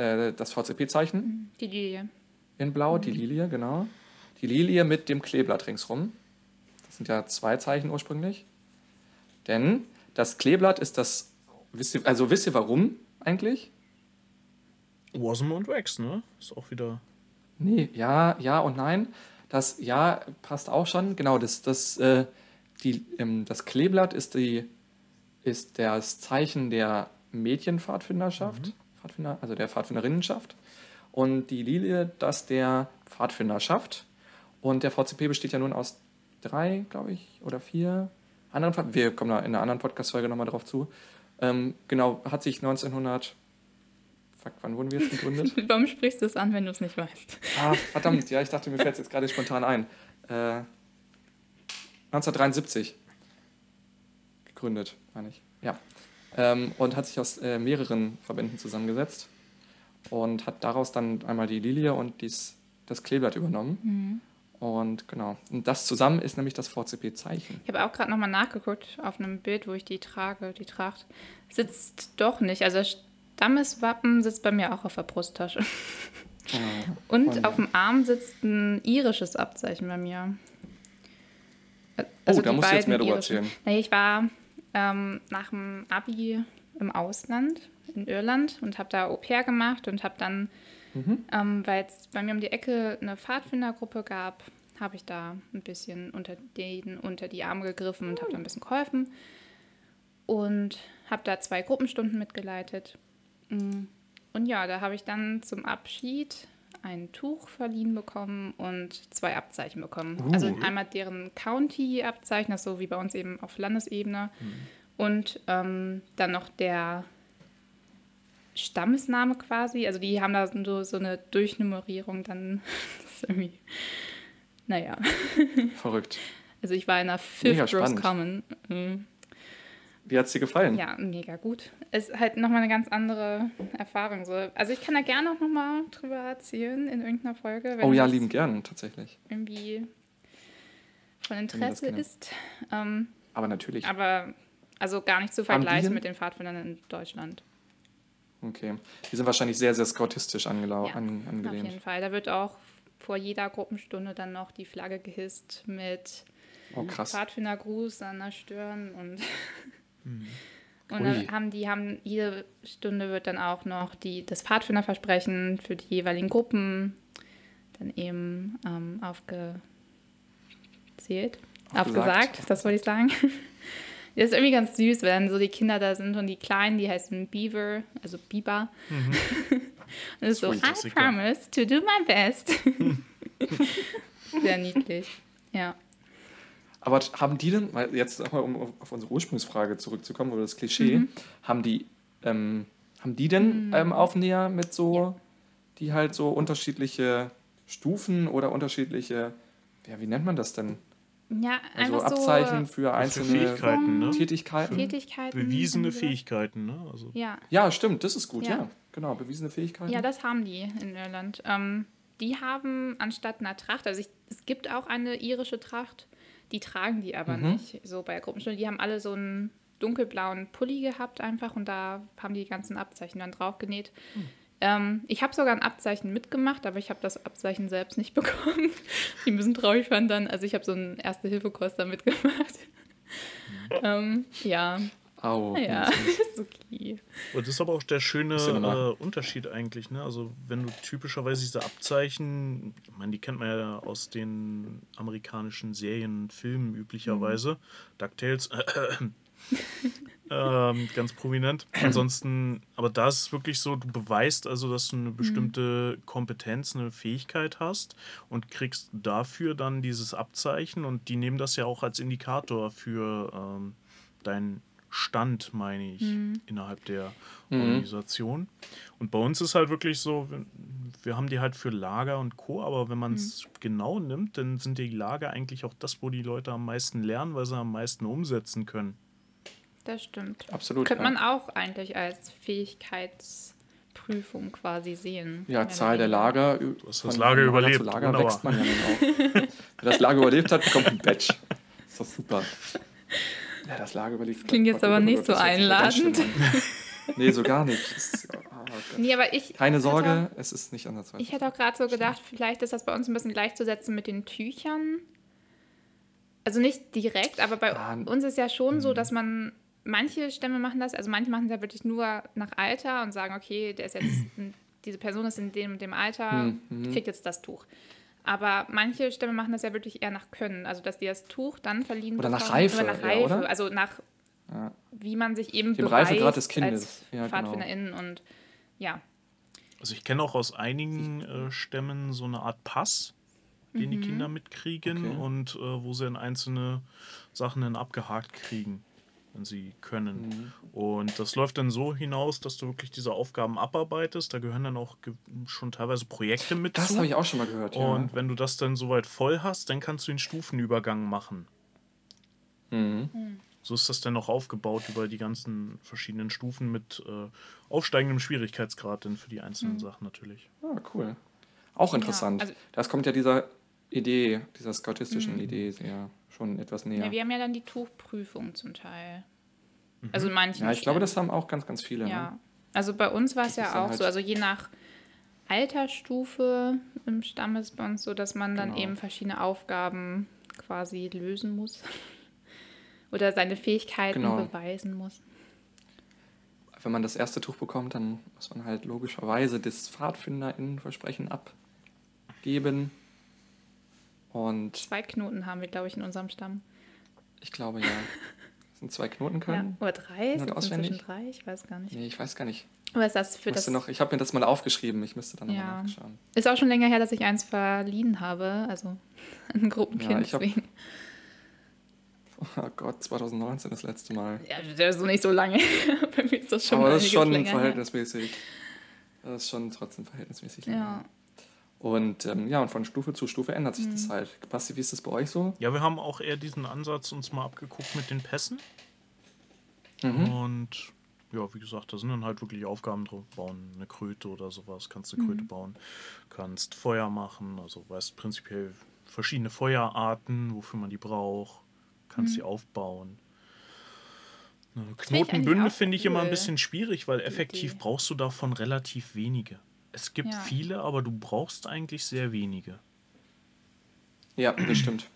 äh, das VCP-Zeichen Die Lilie. in Blau, die Lilie, genau. Die Lilie mit dem Kleeblatt ringsrum. Das sind ja zwei Zeichen ursprünglich. Denn das Kleeblatt ist das. Wisst ihr, also wisst ihr warum eigentlich? Wasm und Wax, ne? Ist auch wieder. Nee, ja, ja und nein. Das Ja passt auch schon. Genau, das, das, äh, die, ähm, das Kleeblatt ist, die, ist das Zeichen der Mädchenpfadfinderschaft, Pfadfinder, also der Pfadfinderinnenschaft. Und die Lilie, das der Pfadfinderschaft. Und der VCP besteht ja nun aus drei, glaube ich, oder vier anderen Pfad Wir kommen da in einer anderen Podcast-Folge nochmal drauf zu. Ähm, genau, hat sich 1900. Fuck, wann wurden wir jetzt gegründet? Warum sprichst du es an, wenn du es nicht weißt? Ah, verdammt, ja, ich dachte, mir fällt es jetzt gerade spontan ein. Äh, 1973 gegründet, meine ich. Ja. Ähm, und hat sich aus äh, mehreren Verbänden zusammengesetzt und hat daraus dann einmal die Lilie und dies, das Kleeblatt übernommen. Und genau. Und das zusammen ist nämlich das VCP-Zeichen. Ich habe auch gerade nochmal nachgeguckt auf einem Bild, wo ich die trage, die Tracht. Sitzt doch nicht. Also das Stammeswappen sitzt bei mir auch auf der Brusttasche. Und Und- auf dem Arm sitzt ein irisches Abzeichen bei mir. Also Oh, da musst du jetzt mehr drüber irischen. erzählen. Nee, ich war ähm, nach dem Abi im Ausland, in Irland, und habe da Au pair gemacht und habe dann, Mhm. ähm, weil es bei mir um die Ecke eine Pfadfindergruppe gab, habe ich da ein bisschen unter, den, unter die Arme gegriffen und habe da ein bisschen geholfen. Und habe da zwei Gruppenstunden mitgeleitet. Mm. Und ja, da habe ich dann zum Abschied ein Tuch verliehen bekommen und zwei Abzeichen bekommen. Uh. Also einmal deren County-Abzeichen, das so wie bei uns eben auf Landesebene. Und ähm, dann noch der Stammesname quasi. Also die haben da so, so eine Durchnummerierung dann. Das ist irgendwie. Naja. Verrückt. Also ich war in Mega Fifth Rose. Common. Mhm. Wie hat es dir gefallen? Ja, mega gut. Es ist halt nochmal eine ganz andere Erfahrung. So. Also ich kann da gerne auch nochmal drüber erzählen in irgendeiner Folge. Wenn Oh ja, lieben gern, tatsächlich. irgendwie von Interesse ist. Ähm, Aber natürlich. aber also gar nicht zu vergleichen mit den Pfadfindern in Deutschland. Okay. Die sind wahrscheinlich sehr, sehr scoutistisch angelau Ja, an, Auf angelehnt. jeden Fall. Da wird auch vor jeder Gruppenstunde dann noch die Flagge gehisst mit Oh. Pfadfindergruß an der Stirn und und Ui. dann haben die haben jede Stunde wird dann auch noch die das Pfadfinderversprechen für die jeweiligen Gruppen dann eben ähm, aufgezählt, Aufgesagt. aufgesagt, das wollte ich sagen. Das ist irgendwie ganz süß, wenn so die Kinder da sind und die Kleinen, die heißen Beaver, also Biber. und es ist so, I promise to do my best. Sehr niedlich. Ja. Aber haben die denn, weil jetzt nochmal, um auf- unsere Ursprungsfrage zurückzukommen, oder das Klischee, Mhm. haben die, ähm, haben die denn ähm, Aufnäher mit so, die halt so unterschiedliche Stufen oder unterschiedliche, ja, wie nennt man das denn? Ja, Also einfach Abzeichen so für Für einzelne Fähigkeiten, ne? Tätigkeiten? Tätigkeiten. Bewiesene. Fähigkeiten, ne? Also, Ja. Ja, stimmt, das ist gut, ja. Ja. Genau, bewiesene Fähigkeiten. ja, das haben die in Irland. Ähm, die haben anstatt einer Tracht, also ich, es gibt auch eine irische Tracht, die tragen die aber Mhm. nicht so bei der Gruppenstunde. Die haben alle so einen dunkelblauen Pulli gehabt einfach und da haben die ganzen Abzeichen dann drauf genäht. Hm. Ähm, ich habe sogar ein Abzeichen mitgemacht, aber ich habe das Abzeichen selbst nicht bekommen. Die bisschen traurig fand dann. Also ich habe so einen Erste-Hilfe-Kurs da mitgemacht. ähm, ja, Au. naja, ist okay. Und das ist aber auch der schöne ja äh, Unterschied eigentlich. Ne? Also wenn du typischerweise diese Abzeichen, ich meine, die kennt man ja aus den amerikanischen Serien, Filmen üblicherweise, DuckTales, äh, ähm, ganz prominent. Ansonsten, aber da ist es wirklich so, du beweist also, dass du eine bestimmte Kompetenz, eine Fähigkeit hast und kriegst dafür dann dieses Abzeichen und die nehmen das ja auch als Indikator für ähm, deinen Stand, meine ich, innerhalb der Organisation. Und bei uns ist halt wirklich so, wir- haben die halt für Lager und Co., aber wenn man es genau nimmt, dann sind die Lager eigentlich auch das, wo die Leute am meisten lernen, weil sie am meisten umsetzen können. Das stimmt. Absolut. Könnte ja. man auch eigentlich als Fähigkeitsprüfung quasi sehen. Ja, Zahl der. Lager. Du hast das Lager überlebt. Zu Lager Wunderbar. wächst man ja dann auch. Wer das Lager überlebt hat, bekommt ein Badge. Ist doch super. Ja, das Lager überlebt. klingt jetzt aber nicht so Das einladend. Nee, so gar nicht. Das ist, oh Gott. Nee, aber ich. Keine Sorge, hätte- es ist nicht ansatzweise. Ich hätte auch gerade so gedacht, vielleicht ist das bei uns ein bisschen gleichzusetzen mit den Tüchern. Also nicht direkt, aber bei Ah, uns ist ja schon hm. so, dass man. Manche Stämme machen das, also manche machen es ja wirklich nur nach Alter und sagen, okay, der ist jetzt, diese Person ist in dem und dem Alter, Hm, mhm. kriegt jetzt das Tuch. Aber manche Stämme machen das ja wirklich eher nach Können, also dass die das Tuch dann verliehen Oder nach bekommen. Reife Oder nach Reife, oder? also nach Ja. wie man sich eben Dem beweist Reifegrad des Kindes. als Ja, genau. PfadfinderInnen und ja. Also ich kenne auch aus einigen äh, Stämmen so eine Art Pass, den die Kinder mitkriegen Okay. und äh, wo sie dann einzelne Sachen dann abgehakt kriegen, wenn sie können. Mhm. Und das läuft dann so hinaus, dass du wirklich diese Aufgaben abarbeitest. Da gehören dann auch schon teilweise Projekte mit Das habe ich auch schon mal gehört. Und wenn du das dann soweit voll hast, dann kannst du den Stufenübergang machen. ja. Mhm. So ist das dann noch aufgebaut über die ganzen verschiedenen Stufen mit äh, aufsteigendem Schwierigkeitsgrad dann für die einzelnen Sachen natürlich. Ah, cool. Auch interessant. also- das kommt ja dieser Idee, dieser scoutistischen Idee sehr schon etwas näher. ja. Wir haben ja dann die Tuchprüfung zum Teil. Also in manchen. Ja, ich glaube, Stämmen. das haben auch ganz, ganz viele. Ja. Ne? Also bei uns war es ja auch halt- so, also je nach Altersstufe im Stamm ist bei uns so, dass man dann Genau. eben verschiedene Aufgaben quasi lösen muss. Oder seine Fähigkeiten Genau. beweisen muss. Wenn man das erste Tuch bekommt, dann muss man halt logischerweise das PfadfinderInnenversprechen abgeben. Und Zwei Knoten haben wir, glaube ich, in unserem Stamm. ich glaube ja, sind zwei Knoten Ja. können. Oder drei? Sind inzwischen drei? Ich weiß gar nicht. Nee, ich weiß gar nicht. Aber ist das für das. noch, ich habe mir das mal aufgeschrieben. Ich müsste dann nochmal Ja. nachschauen. Ist auch schon länger her, dass ich eins verliehen habe. Also ein Gruppenkind. Ja, ich hab-. Oh Gott, 2019 das letzte Mal. Ja, das ist so nicht so lange. Bei mir ist das schon Aber das ist schon länger her. verhältnismäßig. Das ist schon trotzdem verhältnismäßig. länger. Und ähm, ja, und von Stufe zu Stufe ändert sich Mhm. das halt. Basti, wie ist das bei euch so? Ja, wir haben auch eher diesen Ansatz uns mal abgeguckt mit den Pässen. Mhm. Und ja, wie gesagt, da sind dann halt wirklich Aufgaben drauf. Bauen eine Kröte oder sowas, kannst Mhm. eine Kröte bauen, kannst Feuer machen, also weißt prinzipiell verschiedene Feuerarten, wofür man die braucht, kannst die aufbauen. Eine Mhm. ich eigentlich Knotenbünde finde ich immer ein bisschen schwierig, weil effektiv brauchst du davon relativ wenige. Es gibt Ja. viele, aber du brauchst eigentlich sehr wenige. Ja, das stimmt.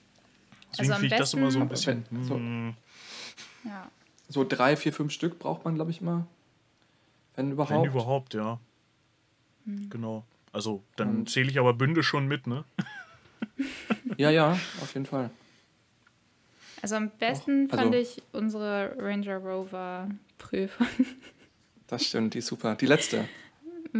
Deswegen am finde ich das immer so ein bisschen. Wenn- so- hm, ja. So drei, vier, fünf Stück braucht man, glaube ich, mal. Wenn überhaupt. Wenn überhaupt, ja. Hm. Genau. Also, dann zähle ich aber Bünde schon mit, ne? Ja, ja, auf jeden Fall. Also am besten also- fand ich unsere Ranger Rover Prüfung. Das stimmt, die ist super. Die letzte.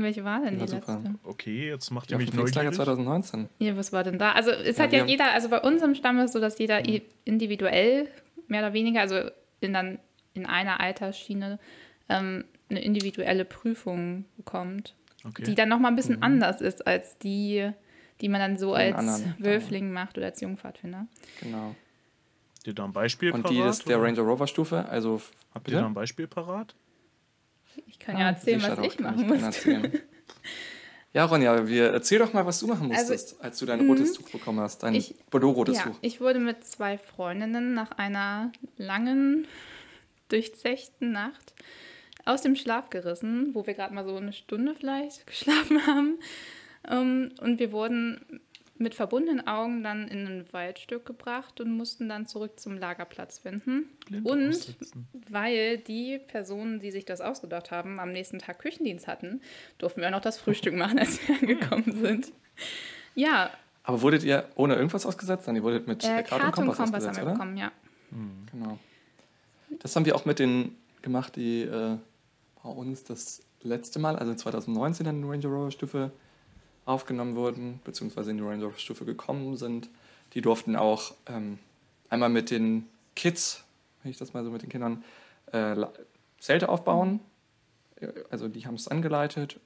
Welche war denn Ja, die super. letzte? Okay, jetzt macht Die ihr auf mich neugierig. 2019. Ja, was war denn da? Also es Ja, hat ja jeder, also bei uns im Stamm ist so, dass jeder i- individuell, mehr oder weniger, also in, dann, in einer Altersschiene, ähm, eine individuelle Prüfung bekommt, Okay. die dann nochmal ein bisschen anders ist als die, die man dann so den als anderen. Wölfling macht oder als Jungpfadfinder. Genau. Habt ihr da ein Beispiel Und parat? die ist der? Ranger Rover Stufe. Also, Habt bitte? ihr da ein Beispiel parat? Ich kann ja erzählen, sicher was doch, ich machen muss. erzählen. Ja, Ronja, wir, erzähl doch mal, was du machen Also, musstest, als du dein rotes Tuch bekommen hast. Dein Ich- Bordeaux-rotes Ja, Tuch. ich wurde mit zwei Freundinnen nach einer langen, durchzechten Nacht aus dem Schlaf gerissen, wo wir gerade mal so eine Stunde vielleicht geschlafen haben. Ähm, und wir wurden mit verbundenen Augen dann in ein Waldstück gebracht und mussten dann zurück zum Lagerplatz finden. Blind und weil die Personen, die sich das ausgedacht haben, am nächsten Tag Küchendienst hatten, durften wir auch noch das Frühstück machen, als wir angekommen sind. Ja, Aber wurdet ihr ohne irgendwas ausgesetzt? Nein, ihr wurdet mit äh, Karte und Karte und Kompass, Kompass haben wir oder? bekommen, ja. Genau. Das haben wir auch mit den gemacht, die äh, bei uns das letzte Mal, also 2019 in die Ranger Rover Stufe aufgenommen wurden, beziehungsweise in die Ranger Rover Stufe gekommen sind. Die durften auch ähm, einmal mit den Kids, wenn ich das mal so mit den Kindern, äh, Zelte aufbauen. Also die haben es angeleitet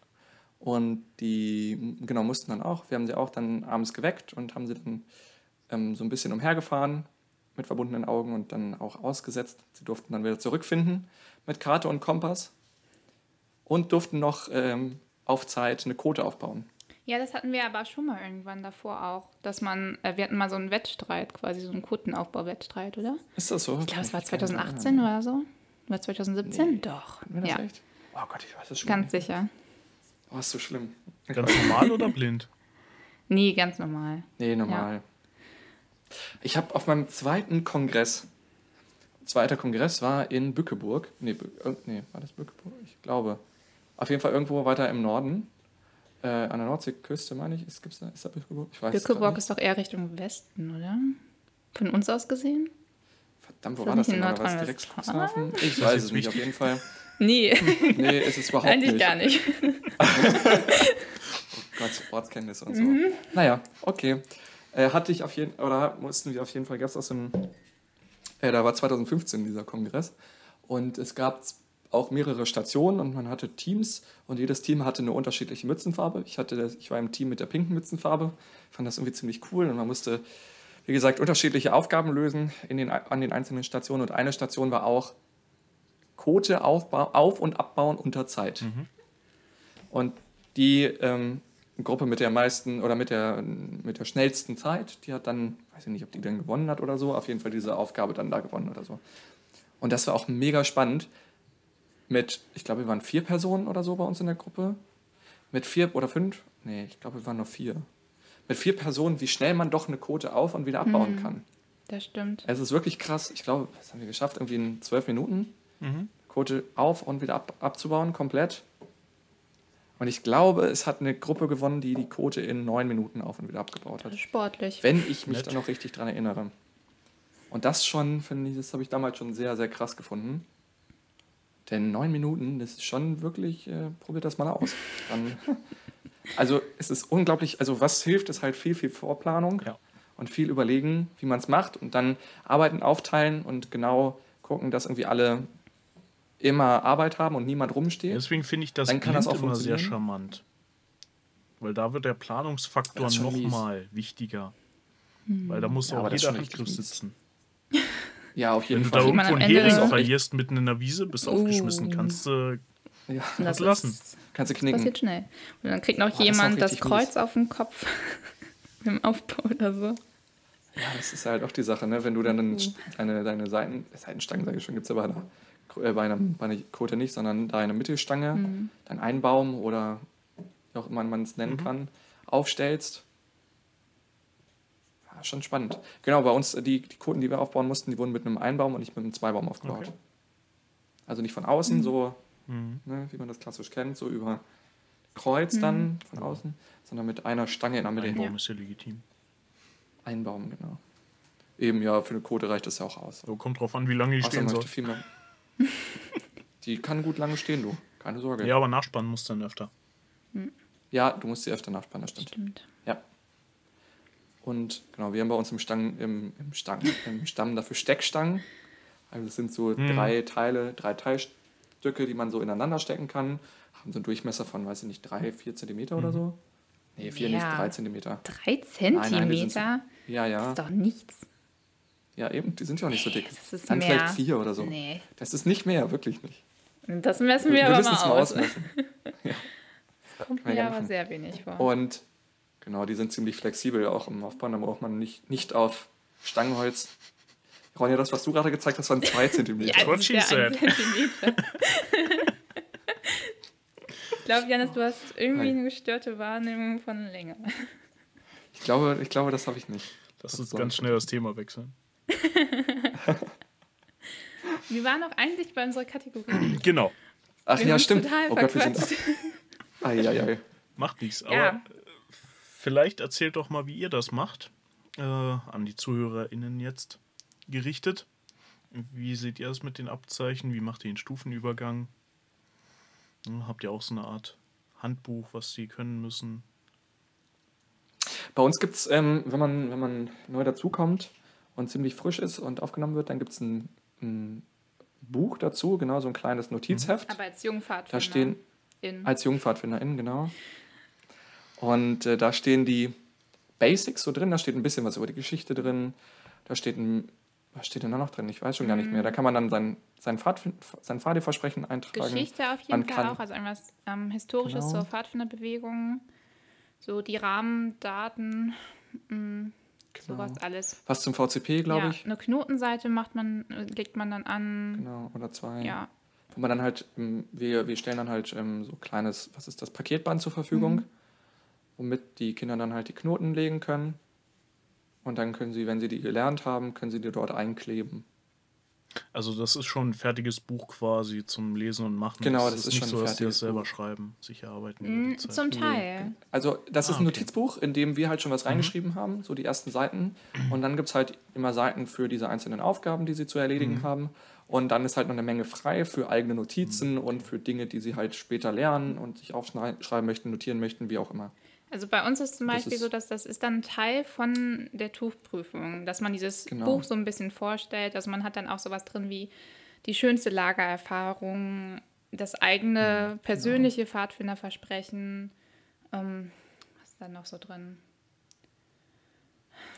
und die genau mussten dann auch, wir haben sie auch dann abends geweckt und haben sie dann ähm, so ein bisschen umhergefahren mit verbundenen Augen und dann auch ausgesetzt. Sie durften dann wieder zurückfinden mit Karte und Kompass und durften noch ähm, auf Zeit eine Kote aufbauen. Ja, das hatten wir aber schon mal irgendwann davor auch, dass man, äh, wir hatten mal so einen Wettstreit, quasi so einen Kutenaufbau-Wettstreit, oder? Ist das so? Ich glaube, es war 2018 oder so. Oder 2017? Nee. Doch. War das Ja, echt? Oh Gott, ich weiß es schon. ganz sicher. Oh, ist so schlimm. Ganz normal oder blind? Nee, ganz normal. Nee, normal. Ich habe auf meinem zweiten Kongress, zweiter Kongress war in Bückeburg. Nee, Bü äh, nee, war das Bückeburg? Ich glaube. Auf jeden Fall irgendwo weiter im Norden. Äh, an der Nordseeküste, meine ich. Ist, gibt's da, ist da Bückeburg? Ich weiß Bückeburg ist doch eher Richtung Westen, oder? Von uns aus gesehen? Verdammt, wo war das denn? war das direkt? Cuxhaven? Ich weiß es nicht, auf jeden Fall. Nee, Nee, ist es überhaupt eigentlich nicht. gar nicht. Gott, Ortskenntnisse und so. Naja, okay. Äh, hatte ich auf jeden oder mussten wir auf jeden Fall, gab es auch so ein, äh, da war 2015 dieser Kongress und es gab auch mehrere Stationen und man hatte Teams und jedes Team hatte eine unterschiedliche Mützenfarbe. Ich, hatte ich war im Team mit der pinken Mützenfarbe, fand das irgendwie ziemlich cool und man musste, wie gesagt, unterschiedliche Aufgaben lösen in den, an den einzelnen Stationen und eine Station war auch Kote aufbau, auf- und abbauen unter Zeit. Und die ähm, Gruppe mit der meisten oder mit der, mit der schnellsten Zeit, die hat dann, weiß ich nicht, ob die dann gewonnen hat oder so, auf jeden Fall diese Aufgabe dann da gewonnen oder so. Und das war auch mega spannend. Mit, ich glaube, wir waren vier Personen oder so bei uns in der Gruppe. Mit vier oder fünf? Nee, ich glaube, wir waren nur vier. Mit vier Personen, wie schnell man doch eine Quote auf und wieder abbauen kann. Das stimmt. Es ist wirklich krass. Ich glaube, was haben wir geschafft? Irgendwie in zwölf Minuten. Mhm. Quote auf und wieder ab, abzubauen, komplett. Und ich glaube, es hat eine Gruppe gewonnen, die die Quote in neun Minuten auf und wieder abgebaut Das hat. sportlich. Wenn ich mich da noch richtig dran erinnere. Und das schon, finde ich, das habe ich damals schon sehr, sehr krass gefunden. Denn neun Minuten, das ist schon wirklich, äh, probiert das mal aus. Dann, also es ist unglaublich, also was hilft, ist halt viel, viel Vorplanung Ja. und viel überlegen, wie man es macht und dann Arbeiten aufteilen und genau gucken, dass irgendwie alle immer Arbeit haben und niemand rumsteht. Deswegen finde ich das Dann kann das auch immer sehr charmant. Weil da wird der Planungsfaktor nochmal wichtiger. Weil da muss Ja, auch jeder Handgriff mies. sitzen. Ja, auf Wenn jeden du da Fall. Wie man irgendwo am einen Hering verlierst mitten in der Wiese, bist du aufgeschmissen. Oh. Kannst du Ja, das lassen. ist- kannst du Das knicken. passiert schnell. Und dann kriegt noch Boah, das jemand das, richtig Kreuz mies. auf den Kopf im Aufbau oder so. Ja, das ist halt auch die Sache, ne? wenn du dann einen St- deine, deine Seiten, Seitenstangen, sage ich schon, gibt es ja bei einer, äh, bei, einem, bei einer Kote nicht, sondern deine Mittelstange, Mhm. dein Einbaum oder wie auch immer man es nennen kann, aufstellst. Ja, schon spannend. Genau, bei uns, die, die Koten, die wir aufbauen mussten, die wurden mit einem Einbaum und nicht mit einem Zweibaum aufgebaut. Okay. Also nicht von außen, so Mhm. ne, wie man das klassisch kennt, so über Kreuz dann von außen, sondern mit einer Stange in der Mitte. Ein Baum Ja. ist ja legitim. Einbaum, genau. Eben, ja, für eine Kote reicht das ja auch aus. Aber kommt drauf an, wie lange die Außer stehen soll. viel mehr. Die kann gut lange stehen, du. Keine Sorge. Ja, aber nachspannen musst du dann öfter. Ja, du musst sie öfter nachspannen, das stimmt. Stimmt. Ja. Und genau, wir haben bei uns im, Stang, im, im, Stang, im Stamm dafür Steckstangen. Also es sind so Hm. drei Teile, drei Teilstücke, die man so ineinander stecken kann. Haben so einen Durchmesser von, weiß ich nicht, drei, vier Zentimeter oder so. Nee, vier nicht, Ja. drei Zentimeter. Drei nein, die sind so- Zentimeter? Ja, Das ja. ist doch nichts. Ja, eben, die sind ja auch nicht so dick. Das ist Dann mehr. vielleicht vier oder so. Nee. Das ist nicht mehr, wirklich nicht. Das messen wir, aber müssen mal es aus. ausmessen. Das kommt wir mir aber machen. sehr wenig vor. Und genau, die sind ziemlich flexibel auch im Aufbauen. Da braucht man nicht, nicht auf Stangenholz. Ronja, das, was du gerade gezeigt hast, waren zwei Zentimeter. ja, what she said. Zentimeter. ich glaube, Janis, du hast irgendwie Nein. eine gestörte Wahrnehmung von Länge. Ich glaube, ich glaube das habe ich nicht. Lass uns ganz schnell das Thema wechseln. Wir waren auch eigentlich bei unserer Kategorie. Genau. Ach Wir ja, stimmt. total Oh Gott, wir sind. verquatscht. Eieiei. Macht nichts. Aber Ja. Vielleicht erzählt doch mal, wie ihr das macht. Äh, an die ZuhörerInnen jetzt gerichtet. Wie seht ihr das mit den Abzeichen? Wie macht ihr den Stufenübergang? Hm, habt ihr auch so eine Art Handbuch, was sie können müssen? Bei uns gibt es, ähm, wenn, man, wenn man neu dazukommt und ziemlich frisch ist und aufgenommen wird, dann gibt es ein, ein Buch dazu, genau, so ein kleines Notizheft. Aber als Jungpfadfinder. Da stehen, in. als JungpfadfinderInnen, genau. Und äh, da stehen die Basics so drin, da steht ein bisschen was über die Geschichte drin, da steht ein, was steht denn da noch drin? Ich weiß schon gar nicht mehr. Da kann man dann sein, sein, Pfadfin sein Pfadeversprechen eintragen. Geschichte auf jeden Man Fall kann- auch, also irgendwas ähm, Historisches Genau. zur Pfadfinderbewegung, so die Rahmendaten, mh, sowas alles. Was zum VCP, glaube ja, ich. eine Knotenseite macht man, legt man dann an. Genau, oder zwei. Ja, Wo man dann halt, ähm, wir, wir stellen dann halt ähm, so kleines, was ist das, Paketband zur Verfügung, Mhm. Womit die Kinder dann halt die Knoten legen können. Und dann können sie, wenn sie die gelernt haben, können sie die dort einkleben. Also das ist schon ein fertiges Buch quasi zum Lesen und Machen. Genau, Es das ist nicht schon so, ein dass die das fertiges selber Buch. schreiben, sich erarbeiten. Mm, zum Teil. Also das Ah, ist ein okay. Notizbuch, in dem wir halt schon Mhm. was reingeschrieben haben, so die ersten Seiten. Und dann gibt es halt immer Seiten für diese einzelnen Aufgaben, die sie zu erledigen Mhm. haben. Und dann ist halt noch eine Menge frei für eigene Notizen Mhm. und für Dinge, die sie halt später lernen und sich aufschreiben möchten, notieren möchten, wie auch immer. Also bei uns ist zum Beispiel ist- so, dass das ist dann Teil von der TUF-Prüfung, dass man dieses Genau. Buch so ein bisschen vorstellt. Also man hat dann auch sowas drin wie die schönste Lagererfahrung, das eigene persönliche Pfadfinderversprechen. Ähm, was ist da noch so drin?